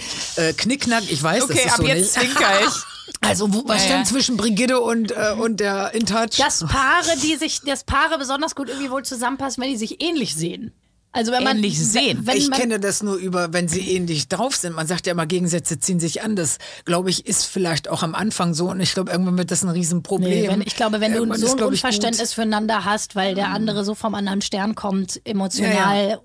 Knickknack, ich weiß, Okay, das ist ab so jetzt nicht. zwinker ich. Also, wo, was Ja, stand ja. zwischen Brigitte und, äh, und der InTouch? Dass Paare, die sich, dass Paare besonders gut irgendwie wohl zusammenpassen, wenn die sich ähnlich sehen. Also wenn man Ähnlich sehen? Wenn ich man, kenne das nur über, wenn sie ähnlich drauf sind. Man sagt ja immer, Gegensätze ziehen sich an. Das, glaube ich, ist vielleicht auch am Anfang so. Und ich glaube, irgendwann wird das ein Riesenproblem. Nee, wenn, ich glaube, wenn du Irgendwann so ist, ein Unverständnis füreinander hast, weil der andere so vom anderen Stern kommt, emotional,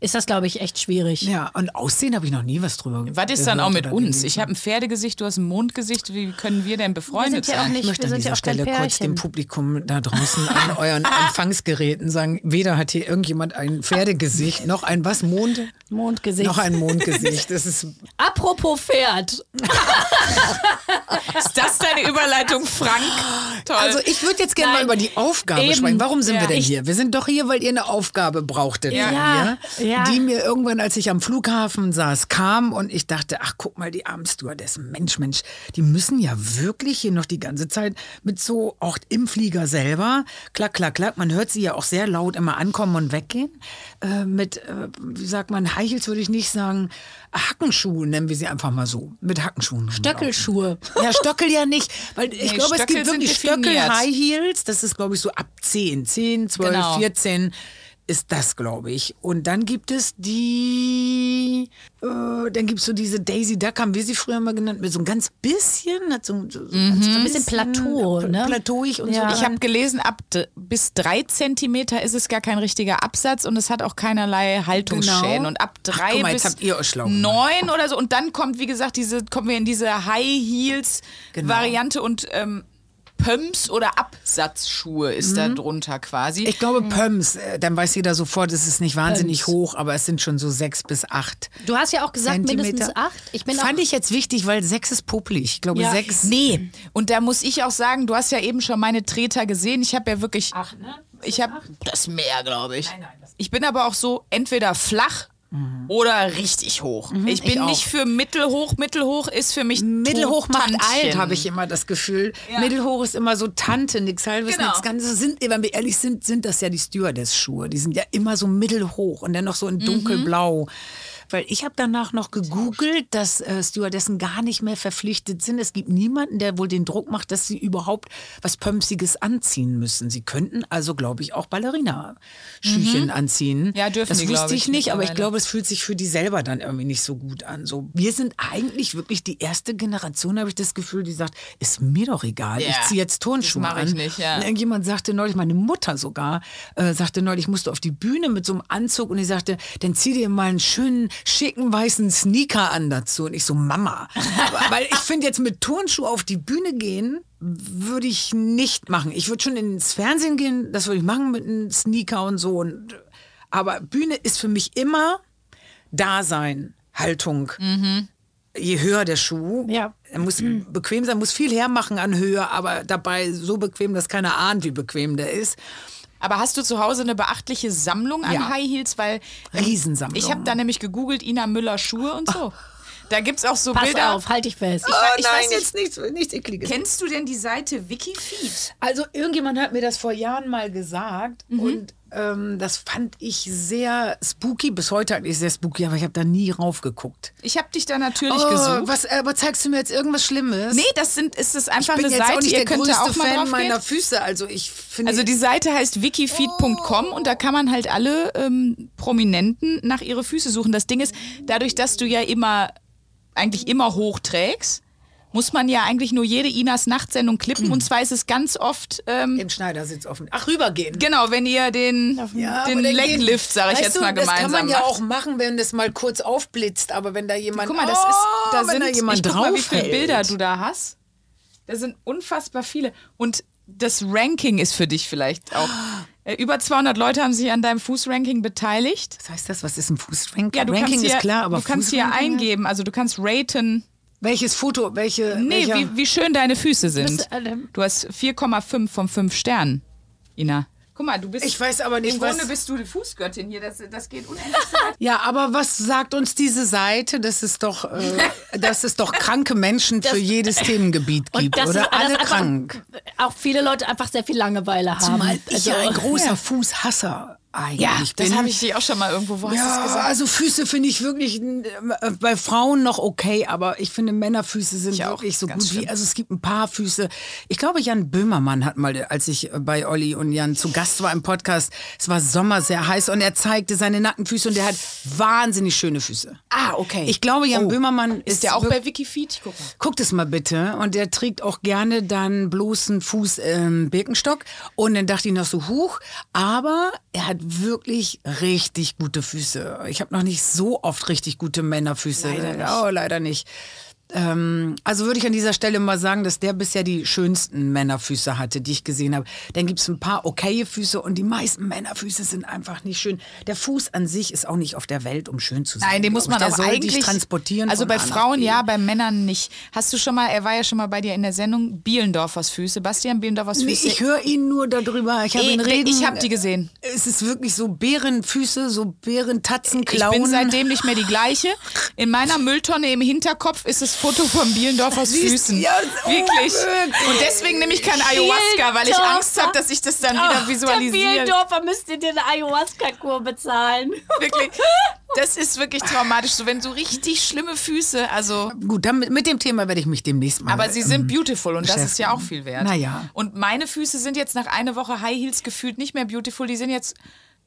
ist das, glaube ich, echt schwierig. Ja, und Aussehen habe ich noch nie was drüber Was ist dann auch mit uns? gelesen. Ich habe ein Pferdegesicht, du hast ein Mondgesicht. Wie können wir denn befreundet ja auch sein? nicht- Ich möchte wir an sind dieser ja Stelle kurz dem Publikum da draußen an euren Empfangsgeräten sagen, weder hat hier irgendjemand ein Pferdegesicht, noch ein was, Mond? Mondgesicht. Noch ein Mondgesicht. Das ist Apropos Pferd. Ist das deine Überleitung, Frank? Toll. Also ich würde jetzt gerne mal über die Aufgabe eben. sprechen. Warum sind Ja. wir denn hier? Wir sind doch hier, weil ihr eine Aufgabe brauchtet Ja. von Ja, mir, ja. die mir irgendwann, als ich am Flughafen saß, kam und ich dachte, ach guck mal, die armen Stewardessen, Mensch, Mensch, die müssen ja wirklich hier noch die ganze Zeit mit so, auch im Flieger selber, klack, klack, klack, man hört sie ja auch sehr laut immer ankommen und weggehen, äh, mit, äh, wie sagt man, High Heels würde ich nicht sagen, Hackenschuhe nennen wir sie einfach mal so, mit Hackenschuhen. Stöckelschuhe. Ja, Stöckel ja nicht, weil ich Nee, glaube, es Stöckel gibt sind wirklich Stöckel. High Heels, das ist glaube ich so ab 10, 10, 12, Genau. 14 ist das, glaube ich. Und dann gibt es die, äh, dann gibt es so diese Daisy Duck, haben wir sie früher mal genannt, mit so ein ganz bisschen, hat so, so, so Mhm. ganz ein bisschen Plateau, ne? Plateauig und Ja. so. Ich habe gelesen, ab bis drei Zentimeter ist es gar kein richtiger Absatz und es hat auch keinerlei Haltungsschäden. Genau. Und ab Ach, drei guck mal, bis jetzt habt ihr euch schlau gemacht. neun oder so. Und dann kommt, wie gesagt, diese, kommen wir in diese High Heels Genau. Variante und ähm, Pumps oder Absatzschuhe ist da drunter quasi. Mhm. Ich glaube, Pumps, äh, dann weiß jeder sofort, es ist nicht wahnsinnig Pumps. hoch, aber es sind schon so sechs bis acht Du hast ja auch gesagt, Zentimeter. mindestens acht. Ich bin Fand ich jetzt wichtig, weil sechs ist popelig. Ich glaube, Ja. sechs. Nee, und da muss ich auch sagen, du hast ja eben schon meine Treter gesehen. Ich habe ja wirklich. Ach, ne? Ich habe das mehr, glaube ich. Ich bin aber auch so entweder flach oder richtig hoch. ich bin ich nicht für mittelhoch. Mittelhoch ist für mich Mittelhoch macht alt, habe ich immer das Gefühl. Mittelhoch ist immer so Tante, nix halbes, Genau. nichts Ganzes. Sind, wenn wir ehrlich sind, sind das ja die Stewardess-Schuhe. Die sind ja immer so mittelhoch und dann noch so in dunkelblau. Weil ich habe danach noch gegoogelt, dass äh, Stewardessen gar nicht mehr verpflichtet sind. Es gibt niemanden, der wohl den Druck macht, dass sie überhaupt was Pömpsiges anziehen müssen. Sie könnten also, glaube ich, auch Ballerina-Schüchen anziehen. Ja, dürfen Das die, wusste ich ich, nicht, aber ich glaube, es fühlt sich für die selber dann irgendwie nicht so gut an. So, wir sind eigentlich wirklich die erste Generation, habe ich das Gefühl, die sagt, ist mir doch egal, Ja, ich ziehe jetzt Turnschuhe das mach an. ich nicht, ja. Und irgendjemand sagte neulich, meine Mutter sogar, äh, sagte neulich, ich musste auf die Bühne mit so einem Anzug und ich sagte, dann zieh dir mal einen schönen, schicken, weißen Sneaker an dazu. Und ich so, Mama. Weil ich finde jetzt mit Turnschuhe auf die Bühne gehen, würde ich nicht machen. Ich würde schon ins Fernsehen gehen, das würde ich machen mit einem Sneaker und so. Und, aber Bühne ist für mich immer Dasein, Haltung. Je höher der Schuh, Ja. er muss bequem sein, muss viel hermachen an Höhe, aber dabei so bequem, dass keiner ahnt, wie bequem der ist. Aber hast du zu Hause eine beachtliche Sammlung an Ja. High Heels? Weil ähm, Riesensammlung. Ich habe da nämlich gegoogelt, Ina Müller Schuhe und so. Da gibt es auch so pass Bilder. auf, halt dich fest. Ich, Oh ich nein, weiß nicht, jetzt nichts, nichts Ekliges. kennst du denn die Seite Wikifeed? Also irgendjemand hat mir das vor Jahren mal gesagt und ähm, das fand ich sehr spooky. Bis heute eigentlich sehr spooky, aber ich habe da nie raufgeguckt. Ich habe dich da natürlich Oh, gesucht. was, äh, aber zeigst du mir jetzt irgendwas Schlimmes? Nee, das sind, ist das einfach ich bin eine jetzt Seite, auch nicht ihr der könnt größte auch mal Fan meiner. Füße. Also ich finde. Also die Seite heißt wikifeed.com und da kann man halt alle ähm, Prominenten nach ihre Füße suchen. Das Ding ist, dadurch, dass du ja immer, eigentlich immer hoch trägst, muss man ja eigentlich nur jede Inas Nachtsendung klippen und zwar ist es ganz oft, ähm, im Schneidersitz offen. Ach, rübergehen. genau, wenn ihr den, Ja, den aber dann Leglift, sag ich jetzt du, mal gemeinsam Das kann man ja macht. auch machen, wenn das mal kurz aufblitzt. Aber wenn da jemand. Guck mal, das oh, ist, da wenn sind, da jemand ich guck mal, wie drauf viele Bilder du da hast. Da sind unfassbar viele. Und das Ranking ist für dich vielleicht auch. Äh, Über 200 Leute haben sich an deinem Fußranking beteiligt. Was heißt das? Was ist ein Fußranking? Ja, du Ranking kannst hier, ist klar, aber du kannst hier eingeben, also du kannst raten, Welches Foto? Welche? nee, welcher? wie, wie schön deine Füße sind. Du hast 4,5 von 5 Sternen, Ina. Guck mal, du bist. Ich weiß aber nicht, Im was- Grunde bist du die Fußgöttin hier. Das, das geht unendlich. Ja, aber was sagt uns diese Seite, dass es doch, äh, dass es doch kranke Menschen für jedes Themengebiet gibt, das oder? ist- das Alle einfach krank. Auch viele Leute einfach sehr viel Langeweile haben. Zumal ich Also, ja ein großer Fußhasser eigentlich Ja, bin. das habe ich dir auch schon mal irgendwo. Wo hast Ja, gesagt? also Füße finde ich wirklich äh, bei Frauen noch okay, aber ich finde Männerfüße sind Ich auch, wirklich so ganz gut wie, schlimm. also es gibt ein paar Füße. Ich glaube, Jan Böhmermann hat mal, als ich bei Olli und Jan zu Gast war im Podcast, es war Sommer sehr heiß und er zeigte seine nackten Füße und der hat wahnsinnig schöne Füße. Ah, okay. Ich glaube, Jan Oh. Böhmermann ist, ist der auch bei Wikifeed? Ich guck mal. Guckt es mal bitte. Und der trägt auch gerne dann bloßen Fuß im Birkenstock. Und dann dachte ich noch so, huch. Aber er hat wirklich richtig gute Füße. Ich habe noch nicht so oft richtig gute Männerfüße. Leider nicht. Oh, leider nicht. Ähm, also würde ich an dieser Stelle mal sagen, dass der bisher die schönsten Männerfüße hatte, die ich gesehen habe. Dann gibt es ein paar okaye Füße und die meisten Männerfüße sind einfach nicht schön. Der Fuß an sich ist auch nicht auf der Welt, um schön zu sein. Nein, den muss man ich. auch der eigentlich transportieren. Also bei Frauen ja, bei Männern nicht. Hast du schon mal, er war ja schon mal bei dir in der Sendung Bielendorfers Füße. Bastian Bielendorfers Nee, Füße. ich höre ihn nur darüber. Ich habe ihn reden. ich habe die gesehen. Es ist wirklich so Bärenfüße, so Bärentatzen, Ich bin seitdem nicht mehr die gleiche. In meiner Mülltonne im Hinterkopf ist das Foto von Bielendorfers Siehst- Füßen. ja, oh, Wirklich. wirklich. Und deswegen nehme ich kein Ayahuasca, weil ich. Angst habe, dass ich das dann wieder Der visualisiere. Bielendorfer müsste dir eine Ayahuasca-Kur bezahlen. Wirklich. Das ist wirklich traumatisch. So, wenn so richtig schlimme Füße, also. Gut, dann, mit dem Thema werde ich mich demnächst mal. Aber sie sind beautiful und das ist ja auch viel wert. Naja. Und meine Füße sind jetzt nach einer Woche High Heels gefühlt nicht mehr beautiful, die sind jetzt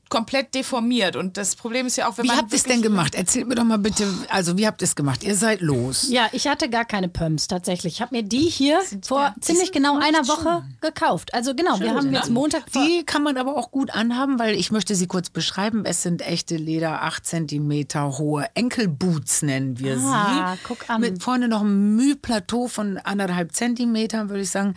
komplett deformiert. Und das Problem ist ja auch, wenn Wie man. habt ihr es denn gemacht? Erzählt mir doch mal bitte, also wie habt ihr es gemacht? Ihr seid los. Ja, ich hatte gar keine Pumps tatsächlich. Ich habe mir die hier vor ziemlich genau einer Woche gekauft. Also genau, wir haben jetzt Montag vor. Die kann man aber auch gut anhaben, weil ich möchte sie kurz beschreiben. Es sind echte Leder, 8 Zentimeter hohe Enkelboots nennen wir Ah, sie. guck an. Mit vorne noch ein Mühplateau von anderthalb Zentimetern, würde ich sagen.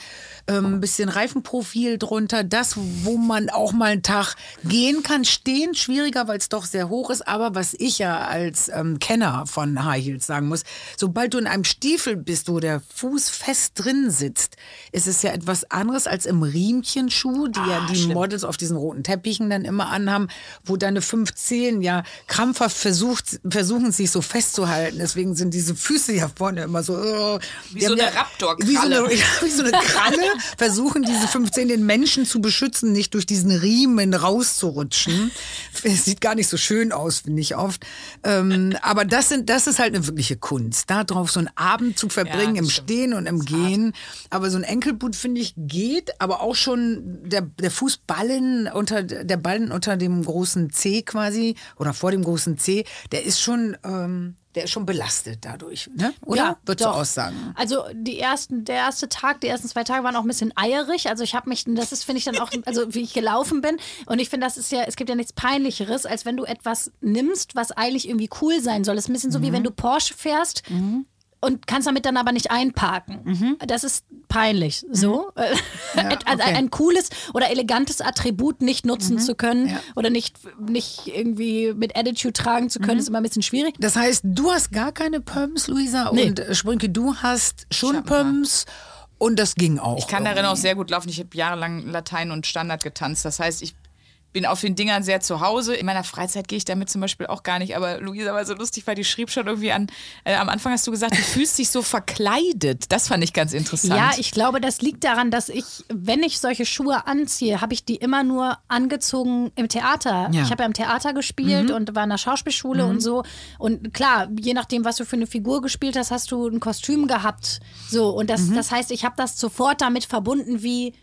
Ähm, ein bisschen Reifenprofil drunter. Das, wo man auch mal einen Tag gehen kann. Stehen schwieriger, weil es doch sehr hoch ist. Aber was ich ja als ähm, Kenner von High Heels sagen muss, sobald du in einem Stiefel bist, wo der Fuß fest drin sitzt, ist es ja etwas anderes als im Riemchenschuh, die ja die Models auf diesen roten Teppichen dann immer anhaben, wo deine fünf Zehen ja krampfhaft versucht, versuchen, sich so festzuhalten. Deswegen sind diese Füße ja vorne immer so. äh, die so ja. Wie so eine, ja, wie so eine Kralle versuchen diese fünf Zehen den Menschen zu beschützen, nicht durch diesen Riemen rauszurutschen. Es sieht gar nicht so schön aus, finde ich oft. Ähm, aber das, sind, das ist halt eine wirkliche Kunst, da drauf so einen Abend zu verbringen, das im stimmt. Stehen und im Gehen. Aber so ein Enkelboot, finde ich, geht, aber auch schon der, der Fußballen unter, der Ballen unter dem großen C quasi oder vor dem großen C, der ist schon, ähm, der ist schon belastet dadurch, ne? Oder? Ja, Würdest du aussagen? Also die ersten, der erste Tag, die ersten zwei Tage waren auch ein bisschen eierig. Also ich habe mich, das ist, finde ich dann auch, also wie ich gelaufen bin. Und ich finde, das ist ja, es gibt ja nichts Peinlicheres, als wenn du etwas nimmst, was eigentlich irgendwie cool sein soll. Es ist ein bisschen so wie wenn du Porsche fährst. Und kannst damit dann aber nicht einparken. Das ist peinlich. So. also okay. ein cooles oder elegantes Attribut nicht nutzen zu können Ja. oder nicht, nicht irgendwie mit Attitude tragen zu können, ist immer ein bisschen schwierig. Das heißt, du hast gar keine Pumps, Luisa, Nee. und äh, Sprünke, du hast schon. Pumps und das ging auch. Ich kann darin auch sehr gut laufen. Ich habe jahrelang Latein und Standard getanzt. Das heißt, ich bin auf den Dingern sehr zu Hause. In meiner Freizeit gehe ich damit zum Beispiel auch gar nicht. Aber Luisa war so lustig, weil die schrieb schon irgendwie an. Äh, am Anfang hast du gesagt, du fühlst dich so verkleidet. Das fand ich ganz interessant. Ja, ich glaube, das liegt daran, dass ich, wenn ich solche Schuhe anziehe, habe ich die immer nur angezogen im Theater. Ja. Ich habe ja im Theater gespielt und war in der Schauspielschule und so. Und klar, je nachdem, was du für eine Figur gespielt hast, hast du ein Kostüm gehabt. So, und das, das heißt, ich habe das sofort damit verbunden, wie.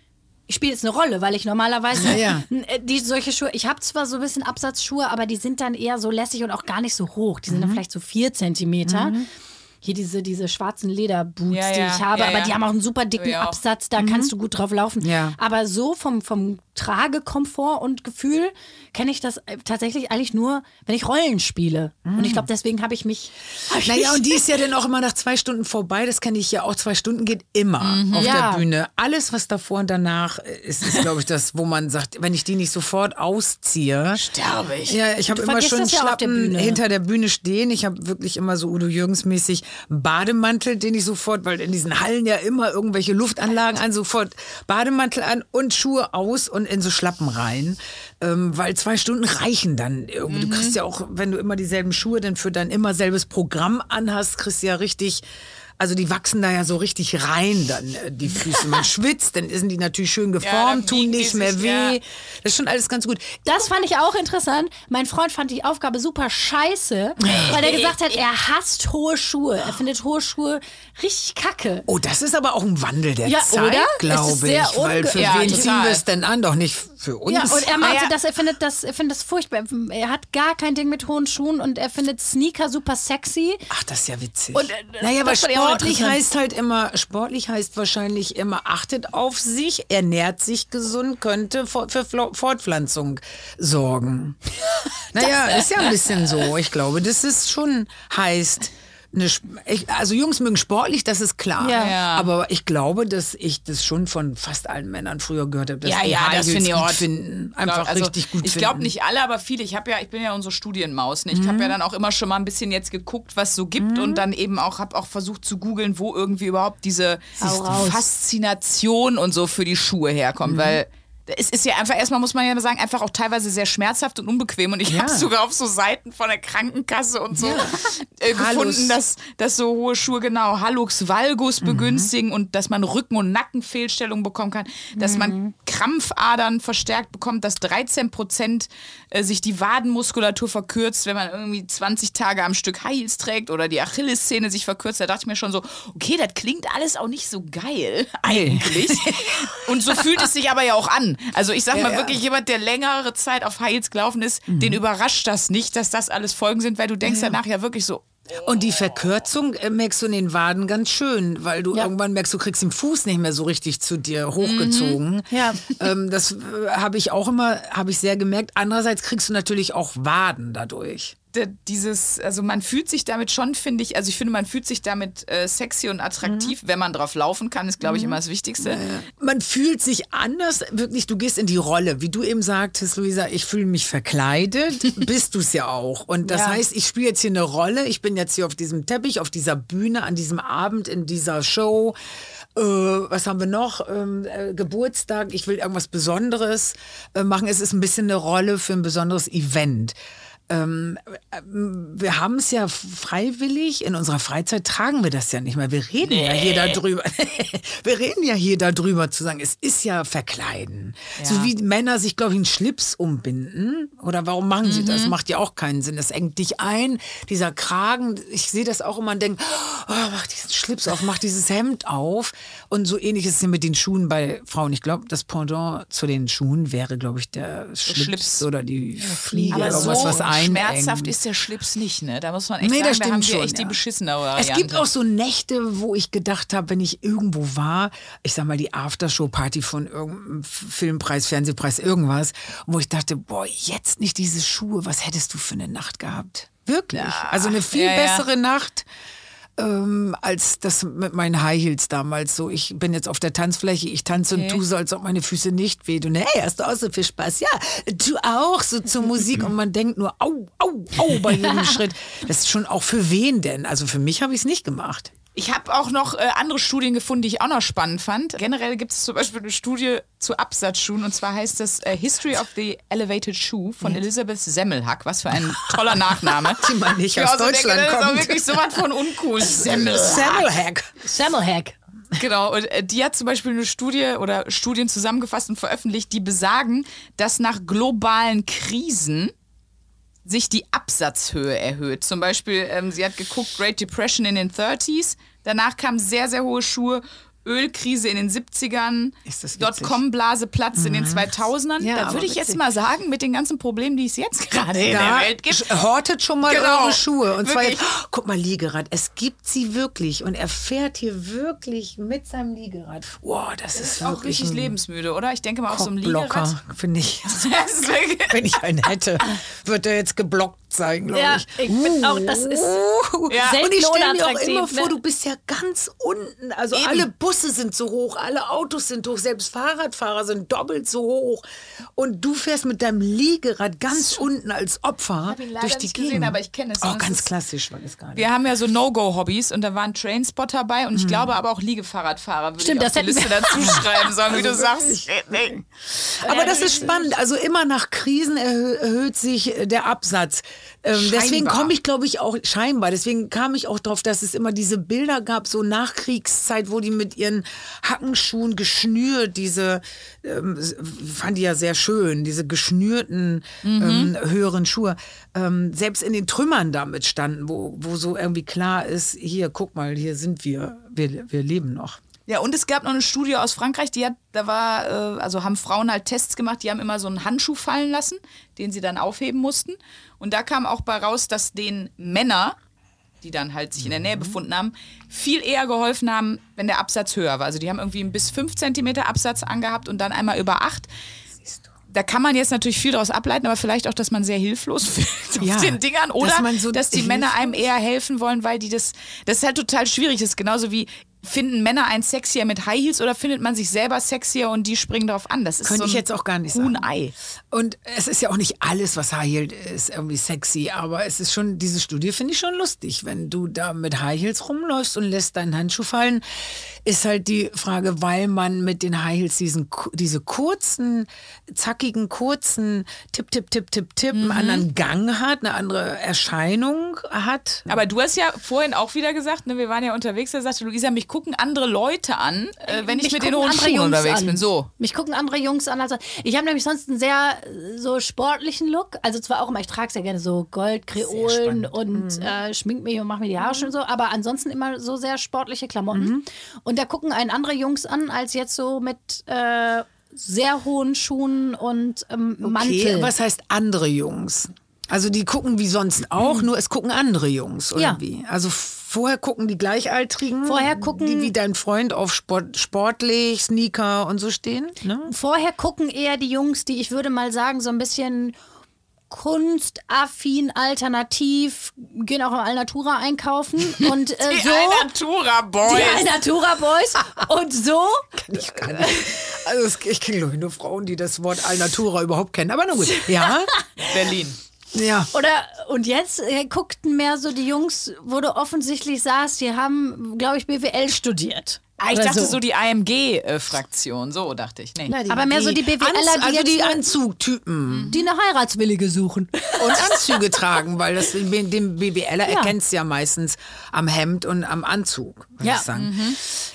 Ich spiele jetzt eine Rolle, weil ich normalerweise Ja, ja. äh, die solche Schuhe, ich habe zwar so ein bisschen Absatzschuhe, aber die sind dann eher so lässig und auch gar nicht so hoch. Die sind Mhm. dann vielleicht so vier Zentimeter. Hier diese, diese schwarzen Lederboots, Ja, die ich habe, ja, aber ja. die haben auch einen super dicken. Absatz, da kannst du gut drauf laufen. Ja. Aber so vom, vom Tragekomfort und Gefühl kenne ich das äh, tatsächlich eigentlich nur, wenn ich Rollen spiele. Und ich glaube, deswegen habe ich mich. hab ich Naja, und die ist ja dann auch immer nach zwei Stunden vorbei. Das kenne ich ja auch. Zwei Stunden geht immer auf Ja. der Bühne. Alles, was davor und danach ist, ist glaube ich, das, wo man sagt, wenn ich die nicht sofort ausziehe. sterbe ich. Ja, ich habe immer schon ja Schlappen Bühne. hinter der Bühne stehen. Ich habe wirklich immer so Udo Jürgens mäßig Bademantel, den ich sofort, weil in diesen Hallen ja immer irgendwelche Luftanlagen an, sofort Bademantel an und Schuhe aus und in so Schlappen rein. Ähm, weil zwei Stunden reichen dann irgendwie. Du kriegst ja auch, wenn du immer dieselben Schuhe dann für dein immer selbes Programm anhast, kriegst du ja richtig. Also die wachsen da ja so richtig rein dann, äh, die Füße. Man schwitzt, dann sind die natürlich schön geformt, tun biegen die nicht mehr sich, weh. ja. Das ist schon alles ganz gut. Das fand ich auch interessant. Mein Freund fand die Aufgabe super scheiße, weil er gesagt hat, er hasst hohe Schuhe. Er findet hohe Schuhe richtig kacke. Oh, das ist aber auch ein Wandel der Ja, Zeit, glaube ich. Weil für Ja, wen total. ziehen wir es denn an? Doch nicht für uns. Ja, und er meinte, Ah, ja. dass er findet das, er findet das furchtbar. Er hat gar kein Ding mit hohen Schuhen und er findet Sneaker super sexy. Ach, das ist ja witzig. Und, äh, naja, ich auch sportlich heißt halt immer, sportlich heißt wahrscheinlich immer, achtet auf sich, ernährt sich gesund, könnte für Fortpflanzung sorgen. naja, ist ja ein bisschen so. Ich glaube, das ist schon heißt. Eine, ich, also Jungs mögen sportlich, das ist klar. Ja. Ja. Aber ich glaube, dass ich das schon von fast allen Männern früher gehört habe, dass Ja, die ja, High das finde ich gut auch. finden. Einfach also, richtig gut Ich finden. glaube nicht alle, aber viele. Ich habe ja, ich bin ja unsere Studienmaus. Ne? Ich Mhm. habe ja dann auch immer schon mal ein bisschen jetzt geguckt, was so gibt und dann eben auch habe auch versucht zu googeln, wo irgendwie überhaupt diese. Faszination und so für die Schuhe herkommt, Mhm. weil es ist ja einfach erstmal muss man ja sagen einfach auch teilweise sehr schmerzhaft und unbequem und ich Ja. habe sogar auf so Seiten von der Krankenkasse und so äh, Hallus. gefunden, dass, dass so hohe Schuhe genau Hallux valgus Mhm. begünstigen und dass man Rücken- und Nackenfehlstellungen bekommen kann, dass Mhm. man Krampfadern verstärkt bekommt, dass 13 Prozent äh, sich die Wadenmuskulatur verkürzt, wenn man irgendwie 20 Tage am Stück High Heels trägt oder die Achillessehne sich verkürzt. Da dachte ich mir schon so, okay, das klingt alles auch nicht so geil eigentlich. und so fühlt es sich aber ja auch an. Also ich sag mal ja. wirklich, jemand, der längere Zeit auf High Heels gelaufen ist, den überrascht das nicht, dass das alles Folgen sind, weil du denkst danach ja wirklich so, Und die Verkürzung äh, merkst du in den Waden ganz schön, weil du Ja. irgendwann merkst, du kriegst den Fuß nicht mehr so richtig zu dir hochgezogen. Ja. Ähm, das äh, habe ich auch immer, habe ich sehr gemerkt. Andererseits kriegst du natürlich auch Waden dadurch. Dieses, also man fühlt sich damit schon, finde ich, also ich finde, man fühlt sich damit äh, sexy und attraktiv, wenn man drauf laufen kann, ist, glaube ich, immer das Wichtigste. Man fühlt sich anders, wirklich, du gehst in die Rolle. Wie du eben sagtest, Luisa, ich fühle mich verkleidet, bist du es ja auch. Und das Ja. heißt, ich spiele jetzt hier eine Rolle, ich bin jetzt hier auf diesem Teppich, auf dieser Bühne, an diesem Abend, in dieser Show. Äh, was haben wir noch? Ähm, äh, Geburtstag, ich will irgendwas Besonderes äh, machen. Es ist ein bisschen eine Rolle für ein besonderes Event. Ähm, äh, wir haben es ja freiwillig, in unserer Freizeit tragen wir das ja nicht mehr. Wir reden ja hier darüber. wir reden ja hier darüber zu sagen, es ist ja verkleiden. So wie Männer sich, glaube ich, einen Schlips umbinden. Oder warum machen sie das? Macht ja auch keinen Sinn. Das engt dich ein. Dieser Kragen, ich sehe das auch immer und denke, oh, mach diesen Schlips auf, mach dieses Hemd auf. Und so ähnlich ist es ja mit den Schuhen bei Frauen. Ich glaube, das Pendant zu den Schuhen wäre, glaube ich, der Schlips, Schlips. oder die Fliege. Irgendwas, so was einengt. schmerzhaft ist der Schlips nicht, ne? Da muss man echt Nee, sagen, das da haben stimmt wir schon, echt die ja. beschissene Es Variante. gibt auch so Nächte, wo ich gedacht habe, wenn ich irgendwo war, ich sag mal die Aftershow-Party von irgendeinem Filmpreis, Fernsehpreis, irgendwas, wo ich dachte, boah, jetzt nicht diese Schuhe, was hättest du für eine Nacht gehabt? Wirklich. also eine viel ja, ja. bessere Nacht. Ähm, als das mit meinen High Heels damals so. Ich bin jetzt auf der Tanzfläche, ich tanze und tue so, als ob meine Füße nicht wehtun. Hey, hast du auch so viel Spaß? Ja, du auch, so zur Musik. Und man denkt nur, au, au, au, bei jedem Schritt. Das ist schon auch für wen denn? Also für mich habe ich es nicht gemacht. Ich habe auch noch äh, andere Studien gefunden, die ich auch noch spannend fand. Generell gibt es zum Beispiel eine Studie zu Absatzschuhen und zwar heißt das äh, History of the Elevated Shoe von Elisabeth Semmelhack. Was für ein toller Nachname. Die man nicht Ja, aus also denke, Deutschland das ist auch kommt. wirklich so was von uncool. Semmelhack. Semmelhack. Semmelhack. Genau, und äh, die hat zum Beispiel eine Studie oder Studien zusammengefasst und veröffentlicht, die besagen, dass nach globalen Krisen sich die Absatzhöhe erhöht. Zum Beispiel, ähm, sie hat geguckt, Great Depression in den 30s, danach kamen sehr, sehr hohe Schuhe, Ölkrise in den 70ern, Ist das witzig? Mhm. Dotcom-Blase Platz in den 2000ern. Ja, da würde ich jetzt mal sagen, mit den ganzen Problemen, die es jetzt gerade in der Welt gibt, hortet schon mal Genau. eure Schuhe. Und zwar Wirklich. jetzt, oh, guck mal, Liegerad. Es gibt sie wirklich. Und er fährt hier wirklich mit seinem Liegerad. Wow, das, ist auch wirklich richtig ein lebensmüde, oder? Ich denke mal, auf so einem Liegerad. finde ich. Das ist Wenn ich einen hätte, wird er jetzt geblockt sein, glaube Ja, ich. ich finde auch, das ist Uh, Ja. Und ich stelle mir auch immer vor, ne? du bist ja ganz unten. Also Eben. alle Busse sind so hoch, alle Autos sind hoch, selbst Fahrradfahrer sind doppelt so hoch. Und du fährst mit deinem Liegerad ganz unten als Opfer hab ihn durch die nicht gesehen, Gegend. aber ich kenne es. Oh, Und es ganz klassisch war das gerade. Wir haben ja so No-Go-Hobbys und da waren Trainspot dabei und ich glaube aber auch Liegefahrradfahrer würde Stimmt, ich auf das die Liste dazu schreiben sollen, wie du sagst. Nee. Aber das ist spannend. Also immer nach Krisen erhö erhöht sich der Absatz. Ähm, deswegen komme ich, glaube ich, auch scheinbar. Deswegen kam ich auch drauf, dass es immer diese Bilder gab, so Nachkriegszeit, wo die mit ihren Hackenschuhen geschnürt, diese ähm, fand die ja sehr schön, diese geschnürten ähm, höheren Schuhe, ähm, selbst in den Trümmern damit standen, wo, wo so irgendwie klar ist, hier, guck mal, hier sind wir, wir, wir leben noch. Ja, und es gab noch eine Studie aus Frankreich, die hat, da war, äh, also haben Frauen halt Tests gemacht, die haben immer so einen Handschuh fallen lassen, den sie dann aufheben mussten. Und da kam auch bei raus, dass den Männer die dann halt sich in der Nähe befunden haben, viel eher geholfen haben, wenn der Absatz höher war. Also die haben irgendwie einen bis 5 cm Absatz angehabt und dann einmal über 8. Da kann man jetzt natürlich viel daraus ableiten, aber vielleicht auch, dass man sehr hilflos fühlt Ja, auf den Dingern oder dass man so dass die Männer einem eher helfen wollen, weil die das, das ist halt total schwierig. Das ist genauso wie, finden Männer einen sexier mit High Heels oder findet man sich selber sexier und die springen darauf an? Das ist Könnte so ich ein jetzt auch gar nicht sagen. Huhn-Ei. Und es ist ja auch nicht alles, was High Heel ist, irgendwie sexy, aber es ist schon, diese Studie finde ich schon lustig. Wenn du da mit High Heels rumläufst und lässt deinen Handschuh fallen, ist halt die Frage, weil man mit den High Heels diesen, diese kurzen, zackigen, kurzen Tipp, Tipp, Tipp, Tipp, Tipp, einen anderen Gang hat, eine andere Erscheinung hat. Aber du hast ja vorhin auch wieder gesagt, ne, wir waren ja unterwegs, da sagte Luisa, mich gucken andere Leute an, äh, wenn ich Mich mit den hohen Schuhen Jungs unterwegs an. bin. So. Mich gucken andere Jungs an. Also ich habe nämlich sonst einen sehr äh, so sportlichen Look. Also zwar auch immer, ich trage sehr gerne so Gold, Kreolen und äh, schmink mich und mache mir die Haare schön so, aber ansonsten immer so sehr sportliche Klamotten. Und da gucken einen andere Jungs an, als jetzt so mit äh, sehr hohen Schuhen und ähm, Okay, Mantel. was heißt andere Jungs? Also die gucken wie sonst auch, nur es gucken andere Jungs, oder Ja. Also vorher gucken die Gleichaltrigen, Vorher gucken- die wie dein Freund auf Sport, sportlich, Sneaker und so stehen. Ne? Vorher gucken eher die Jungs, die ich würde mal sagen, so ein bisschen kunstaffin, alternativ, gehen auch im Alnatura einkaufen und äh, Die so. Alnatura Boys. Die Alnatura Boys. Und so. Ich kann nicht. Also ich kenne glaube ich nur Frauen, die das Wort Alnatura überhaupt kennen. Aber na gut. Ja, Berlin. Ja. Oder, und jetzt äh, guckten mehr so die Jungs, wo du offensichtlich sahst, die haben, glaube ich, BWL studiert. Ah, ich Oder dachte so, die AMG-Fraktion, so dachte ich. Nee. Aber mehr so die BWLer, die Anz- also jetzt die so- Anzugtypen die eine Heiratswillige suchen. und Anzüge tragen, weil das den BWLer erkennst ja meistens am Hemd und am Anzug, würde Ja. ich sagen.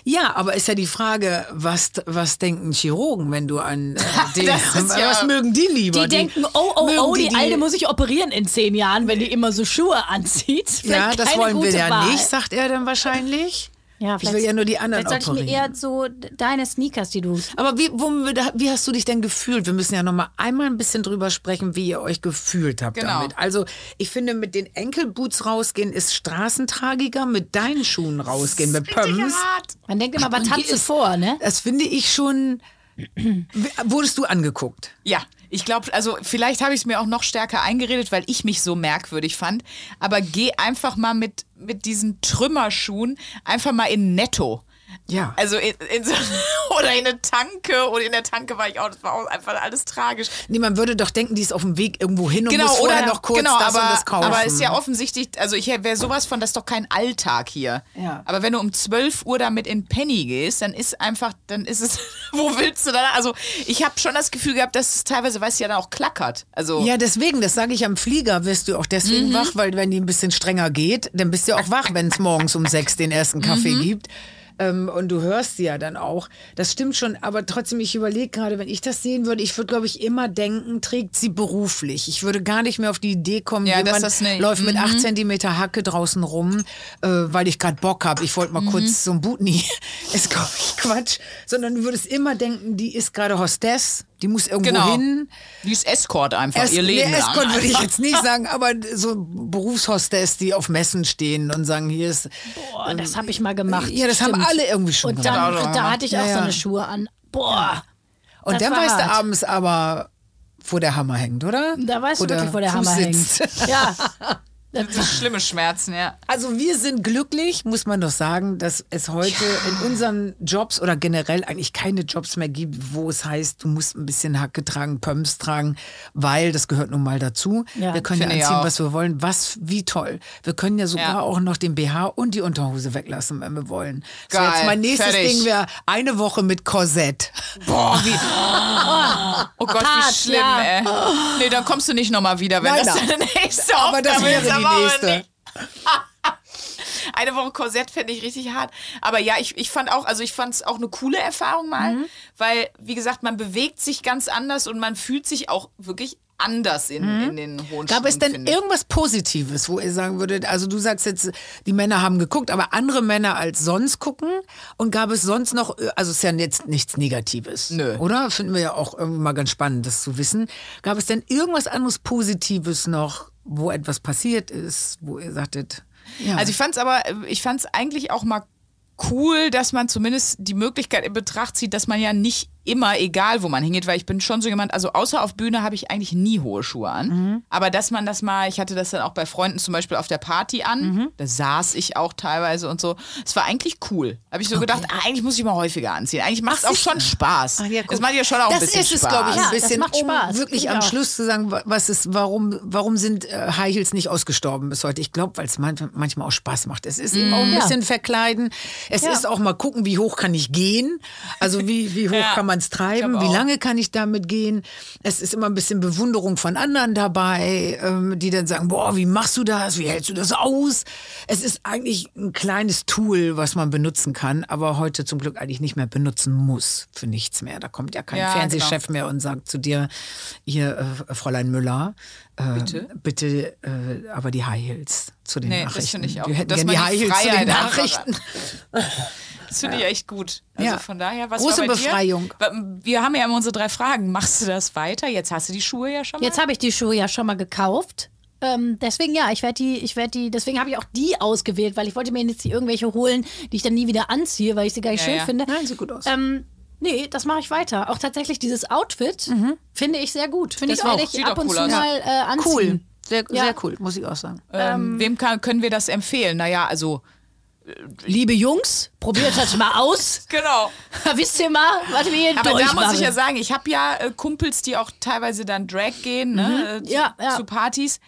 Ja, aber ist ja die Frage, was, was denken Chirurgen, wenn du an äh, den, Das ja- was mögen die lieber? Die denken, oh, oh, oh, die, die- Alte muss ich operieren in zehn Jahren, wenn die immer so Schuhe anzieht. Ja, Vielleicht das keine wollen wir ja Wahl. nicht, sagt er dann wahrscheinlich. Ja, ich will ja nur die anderen Vielleicht sollte ich mir operieren. eher so deine Sneakers, die du. Aber wie, wo, wie hast du dich denn gefühlt? Wir müssen ja noch mal einmal ein bisschen drüber sprechen, wie ihr euch gefühlt habt Genau. damit. Also ich finde, mit den Enkelboots rausgehen ist straßentragiger, mit deinen Schuhen rausgehen, mit Pumps. Man denkt immer, sie ist- vor, ne? Das finde ich schon. Wurdest du angeguckt? Ja, ich glaube, also vielleicht habe ich es mir auch noch stärker eingeredet, weil ich mich so merkwürdig fand. Aber geh einfach mal mit, mit diesen Trümmerschuhen einfach mal in Netto. Ja. Also in, in so, oder in eine Tanke oder in der Tanke war ich auch, das war auch einfach alles tragisch. Nee, man würde doch denken, die ist auf dem Weg irgendwo hin und Genau, muss vorher oder noch kurz genau, das aber, und das kaufen. aber ist ja offensichtlich, also ich wäre sowas von, das ist doch kein Alltag hier. Ja. Aber wenn du um 12 Uhr damit in Penny gehst, dann ist einfach, dann ist es, wo willst du dann? Also ich habe schon das Gefühl gehabt, dass es teilweise, weißt du, ja dann auch klackert. Also Ja, deswegen, das sage ich am Flieger, wirst du auch deswegen Mhm. wach, weil wenn die ein bisschen strenger geht, dann bist du auch wach, wenn es morgens um sechs den ersten Kaffee Mhm. gibt. Ähm, und du hörst sie ja dann auch. Das stimmt schon, aber trotzdem, ich überlege gerade, wenn ich das sehen würde, ich würde, glaube ich, immer denken, trägt sie beruflich. Ich würde gar nicht mehr auf die Idee kommen, Ja, jemand das läuft mit Mhm. acht Zentimeter Hacke draußen rum, äh, weil ich gerade Bock habe. Ich wollte mal Mhm. kurz so ein Butni. Ist, glaube ich, Quatsch. Sondern du würdest immer denken, die ist gerade Hostess, die muss irgendwo Genau. hin. die ist Escort einfach, Es, ihr Leben nee, lang. Escort würde ich jetzt nicht sagen, aber so Berufshostess, die auf Messen stehen und sagen, hier ist. Boah, das habe ich mal gemacht. Ja, das haben Stimmt. alle irgendwie schon Und gemacht. dann, Genau, da hatte ich auch Ja, so eine Schuhe an. Boah. Und dann war weißt du abends aber, wo der Hammer hängt, oder? Da weißt wo du wirklich, wo der Fuß Hammer sitzt. hängt. Ja. Das sind schlimme Schmerzen, ja. Also wir sind glücklich, muss man doch sagen, dass es heute in unseren Jobs oder generell eigentlich keine Jobs mehr gibt, wo es heißt, du musst ein bisschen Hacke tragen, Pumps tragen, weil das gehört nun mal dazu. Ja, wir können ja anziehen, was wir wollen. Was, wie toll. Wir können ja sogar Ja. auch noch den BH und die Unterhose weglassen, wenn wir wollen. So, Geil, jetzt mein nächstes fertig. Ding wäre eine Woche mit Korsett. Boah, wie. Oh Gott, wie Hart, schlimm, ja. ey. Nee, dann kommst du nicht nochmal wieder, wenn Nein, das deine nächste Aufgabe ist. Die nächste. Eine Woche Korsett fände ich richtig hart. Aber ja, ich, ich fand auch, also ich fand es auch eine coole Erfahrung mal, Mhm. weil, wie gesagt, man bewegt sich ganz anders und man fühlt sich auch wirklich anders in, in den hohen Mhm. Gab es denn finde ich. irgendwas Positives, wo ihr sagen würdet, also du sagst jetzt, die Männer haben geguckt, aber andere Männer als sonst gucken und gab es sonst noch, also es ist ja jetzt nichts Negatives, Nö. oder? Finden wir ja auch irgendwie mal ganz spannend, das zu wissen. Gab es denn irgendwas anderes Positives noch, wo etwas passiert ist, wo ihr sagtet, Ja. Also ich fand's aber, ich fand's eigentlich auch mal cool, dass man zumindest die Möglichkeit in Betracht zieht, dass man ja nicht immer, egal wo man hingeht, weil ich bin schon so jemand, also außer auf Bühne habe ich eigentlich nie hohe Schuhe an. Mhm. Aber dass man das mal, ich hatte das dann auch bei Freunden zum Beispiel auf der Party an, Mhm. da saß ich auch teilweise und so. Es war eigentlich cool. Habe ich so gedacht, ah, eigentlich muss ich mal häufiger anziehen. Eigentlich macht es auch schon Spaß. Ach ja, das macht ja schon auch ein das bisschen ist es, Spaß. glaube ich, Ja, ein das bisschen, macht Spaß. um wirklich am auch. Schluss zu sagen, wa- was ist, warum, warum sind äh, High Heels nicht ausgestorben bis heute? Ich glaube, weil es man, manchmal auch Spaß macht. Es ist eben auch ein Ja. bisschen verkleiden. Es Ja. ist auch mal gucken, wie hoch kann ich gehen? Also wie, wie hoch Ja, kann man es treiben? Wie lange kann ich damit gehen? Es ist immer ein bisschen Bewunderung von anderen dabei, ähm, die dann sagen, boah, wie machst du das? Wie hältst du das aus? Es ist eigentlich ein kleines Tool, was man benutzen kann, aber heute zum Glück eigentlich nicht mehr benutzen muss für nichts mehr. Da kommt ja kein Ja, Fernsehchef mehr und sagt zu dir, hier, äh, Fräulein Müller, äh, Bitte? bitte äh, aber die High Heels zu den Nee, das Nachrichten. finde ich auch Wir gut, hätten dass gerne die High die Heels zu den Nachrichten. Das finde ich echt gut. Also Ja. von daher, was Große war bei Befreiung. Dir? Wir haben ja immer unsere drei Fragen. Machst du das weiter? Jetzt hast du die Schuhe ja schon mal. Jetzt habe ich die Schuhe ja schon mal gekauft. Ähm, deswegen ja, ich werde die, ich werde die, deswegen habe ich auch die ausgewählt, weil ich wollte mir jetzt nicht irgendwelche holen, die ich dann nie wieder anziehe, weil ich sie gar nicht Ja, schön ja. finde. Nein, sieht gut aus. Ähm, nee, das mache ich weiter. Auch tatsächlich dieses Outfit finde ich sehr gut. Finde das ich werde auch. ich ab und cool zu aus. mal äh, anziehen. Cool. Sehr, Ja. sehr cool, muss ich auch sagen. ähm, wem kann, können wir das empfehlen? Naja, also. Liebe Jungs, probiert das mal aus. Genau. Wisst ihr mal, was wir hier Aber da muss ich ja sagen, ich habe ja äh, Kumpels, die auch teilweise dann Drag gehen, ne, äh, zu, Ja, ja. zu Partys.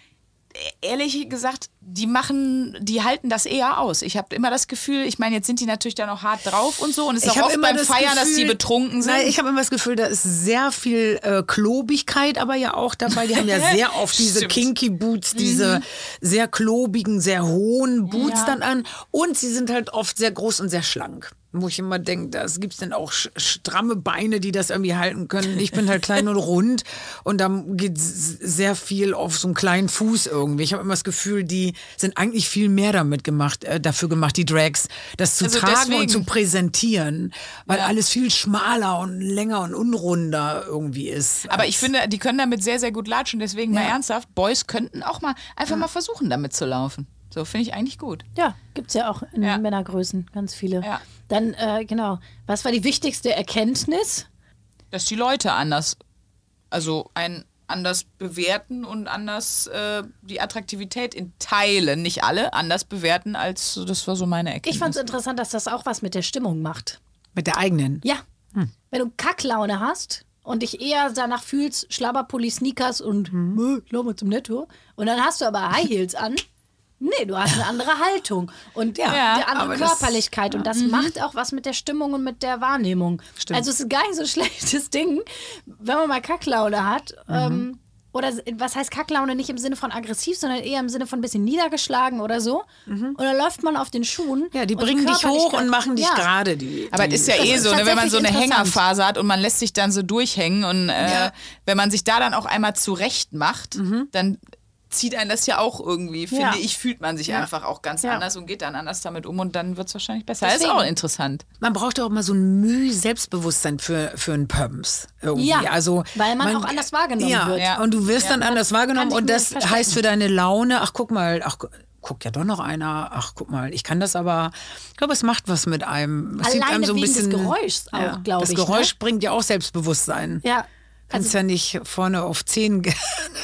E- Ehrlich gesagt, die machen, die halten das eher aus. Ich habe immer das Gefühl, ich meine, jetzt sind die natürlich dann auch hart drauf und so und es ist auch hab oft beim Feiern, dass die Gefühl- betrunken sind. Nein, ich habe immer das Gefühl, da ist sehr viel äh, Klobigkeit, aber ja auch dabei. Die haben ja sehr oft diese. Kinky Boots, diese sehr klobigen, sehr hohen Boots Ja. dann an. Und sie sind halt oft sehr groß und sehr schlank. Wo ich immer denke, da gibt es dann auch stramme Beine, die das irgendwie halten können. Ich bin halt klein und rund und dann geht sehr viel auf so einen kleinen Fuß irgendwie. Ich habe immer das Gefühl, die sind eigentlich viel mehr damit gemacht, äh, dafür gemacht, die Drags, das zu Also tragen und deswegen. zu präsentieren, weil alles viel schmaler und länger und unrunder irgendwie ist. Aber ich finde, die können damit sehr, sehr gut latschen. Deswegen mal Ja. ernsthaft, Boys könnten auch mal einfach mal versuchen, damit zu laufen. So finde ich eigentlich gut. Ja, gibt es ja auch in Ja. Männergrößen, ganz viele. Ja. Dann, äh, genau, was war die wichtigste Erkenntnis? Dass die Leute anders, also ein anders bewerten und anders äh, die Attraktivität in Teilen, nicht alle, anders bewerten als das war so meine Erkenntnis. Ich fand es interessant, dass das auch was mit der Stimmung macht. Mit der eigenen. Ja. Wenn du Kacklaune hast und dich eher danach fühlst, Schlabberpulli, Sneakers und mhm. ich glaube zum Netto. Und dann hast du aber High Heels an. Nee, du hast eine andere Haltung und ja, Ja, eine andere aber das- Körperlichkeit. Und das macht auch was mit der Stimmung und mit der Wahrnehmung. Stimmt. Also es ist gar nicht so ein schlechtes Ding, wenn man mal Kacklaune hat. Ähm, oder was heißt Kacklaune nicht im Sinne von aggressiv, sondern eher im Sinne von ein bisschen niedergeschlagen oder so. Und dann läuft man auf den Schuhen. Ja, die bringen dich hoch Körperlichkeit- und machen dich Ja. gerade. Die, aber es ist ja Das eh ist so, ne, wenn man so eine. Hängerphase hat und man lässt sich dann so durchhängen und äh, Ja. wenn man sich da dann auch einmal zurecht macht, dann zieht einen das ja auch irgendwie, finde Ja. ich, fühlt man sich Ja. einfach auch ganz Ja. anders und geht dann anders damit um und dann wird es wahrscheinlich besser. Das ist Deswegen. auch interessant. Man braucht ja auch mal so ein Mühe Selbstbewusstsein für, für einen Pumps. Irgendwie. Ja, also, weil man auch anders wahrgenommen ja, wird. Ja, und du wirst dann anders wahrgenommen und das heißt für deine Laune, ach guck mal, ach gu- guck ja doch noch einer, ach guck mal, ich kann das aber, ich glaube, es macht was mit einem. Es Alleine einem so ein wegen des bisschen, Geräuschs auch, ja, glaub Das ich, Geräusch ne? bringt ja auch Selbstbewusstsein. Ja. Kannst ja nicht vorne auf 10 ge-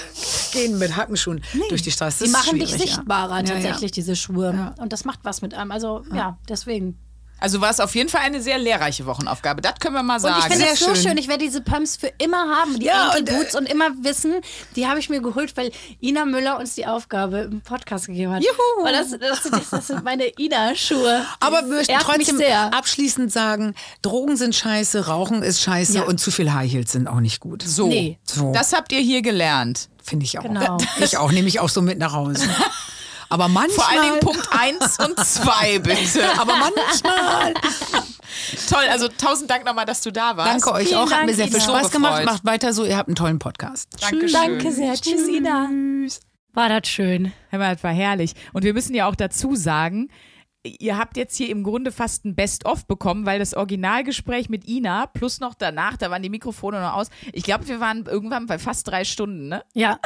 gehen mit Hackenschuhen durch die Straße. Die machen dich sichtbarer ja. tatsächlich, diese Schuhe. Und das macht was mit einem. Also ja, deswegen. Also war es auf jeden Fall eine sehr lehrreiche Wochenaufgabe. Das können wir mal Und sagen. ich finde Sehr es so schön. schön. Ich werde diese Pumps für immer haben, die Ja, Ankle und, äh, Boots und immer wissen, die habe ich mir geholt, weil Ina Müller uns die Aufgabe im Podcast gegeben hat. Juhu. Und das, das, das, das sind meine Ina-Schuhe. Aber wir möchten trotzdem sehr. abschließend sagen, Drogen sind scheiße, Rauchen ist scheiße Ja. und zu viel High Heels sind auch nicht gut. so, Nee. So. das habt ihr hier gelernt. Finde ich auch. Genau. Ich auch, nehme ich auch so mit nach Hause. Aber manchmal. Vor allen Dingen Punkt 1 und 2, bitte. Aber manchmal. Toll, also tausend Dank nochmal, dass du da warst. Danke euch Vielen auch. Hat Dank, mir sehr viel. Spaß So gemacht. Macht weiter so. Ihr habt einen tollen Podcast. Dankeschön. Danke sehr. Tschüss, Ina. War das schön. Hör das war herrlich. Und wir müssen ja auch dazu sagen, ihr habt jetzt hier im Grunde fast ein Best-of bekommen, weil das Originalgespräch mit Ina plus noch danach, da waren die Mikrofone noch aus. Ich glaube, wir waren irgendwann bei fast drei Stunden, ne? Ja.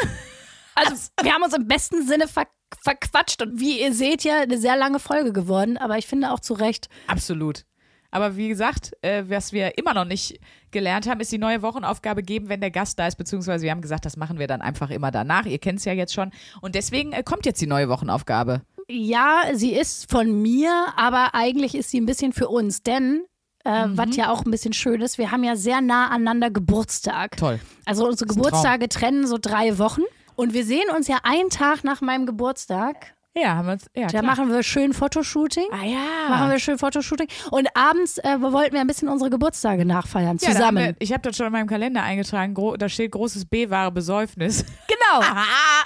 Also, wir haben uns im besten Sinne verquatscht. Verquatscht und wie ihr seht ja, eine sehr lange Folge geworden, aber ich finde auch zu Recht. Absolut. Aber wie gesagt, äh, was wir immer noch nicht gelernt haben, ist die neue Wochenaufgabe geben, wenn der Gast da ist, beziehungsweise wir haben gesagt, das machen wir dann einfach immer danach. Ihr kennt es ja jetzt schon. Und deswegen äh, kommt jetzt die neue Wochenaufgabe. Ja, sie ist von mir, aber eigentlich ist sie ein bisschen für uns, denn äh, Mhm. was ja auch ein bisschen schön ist, wir haben ja sehr nah aneinander Geburtstag. Toll. Also unsere. Geburtstage trennen so drei Wochen und wir sehen uns ja einen Tag nach meinem Geburtstag. Ja, haben wir uns. Ja, Da klar. machen wir schön Fotoshooting. Ah ja. Machen wir schön Fotoshooting. Und abends äh, wollten wir ein bisschen unsere Geburtstage nachfeiern, ja, da haben zusammen. wir, ich habe das schon in meinem Kalender eingetragen. Gro da steht großes B-wahre Besäufnis. Genau.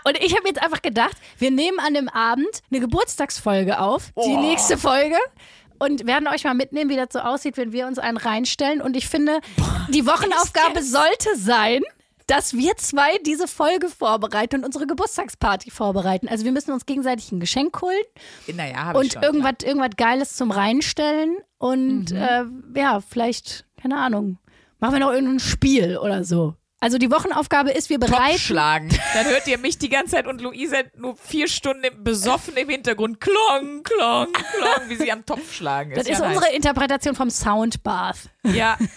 Und ich habe jetzt einfach gedacht, wir nehmen an dem Abend eine Geburtstagsfolge auf, die Oh. nächste Folge. Und werden euch mal mitnehmen, wie das so aussieht, wenn wir uns einen reinstellen. Und ich finde, die Wochenaufgabe sollte sein, dass wir zwei diese Folge vorbereiten und unsere Geburtstagsparty vorbereiten. Also wir müssen uns gegenseitig ein Geschenk holen Naja, und schon. irgendwas, irgendwas Geiles zum Reinstellen. Und äh, ja, vielleicht, keine Ahnung, machen wir noch irgendein Spiel oder so. Also die Wochenaufgabe ist, wir bereiten Topf schlagen. Dann hört ihr mich die ganze Zeit und Luise nur vier Stunden besoffen im Hintergrund. Klong, klong, klong, wie sie am Topf schlagen. Das ist ja unsere Interpretation vom Soundbath. nice. Ja.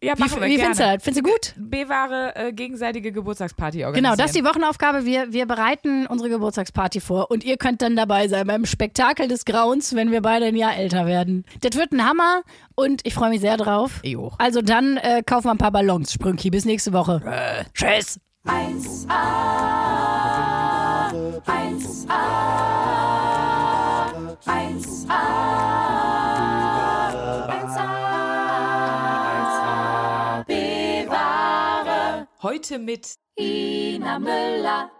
Ja, Wie, machen wir wie gerne. findest du das? Findest du gut? B-wahre äh, gegenseitige Geburtstagsparty organisieren. Genau, das ist die Wochenaufgabe. Wir, wir bereiten unsere Geburtstagsparty vor und ihr könnt dann dabei sein beim Spektakel des Grauens, wenn wir beide ein Jahr älter werden. Das wird ein Hammer und ich freue mich sehr drauf. Jo. Also dann äh, kaufen wir ein paar Ballons, Sprünki. Bis nächste Woche. Tschüss. 1a, 1a, 1a, Heute mit Ina Müller.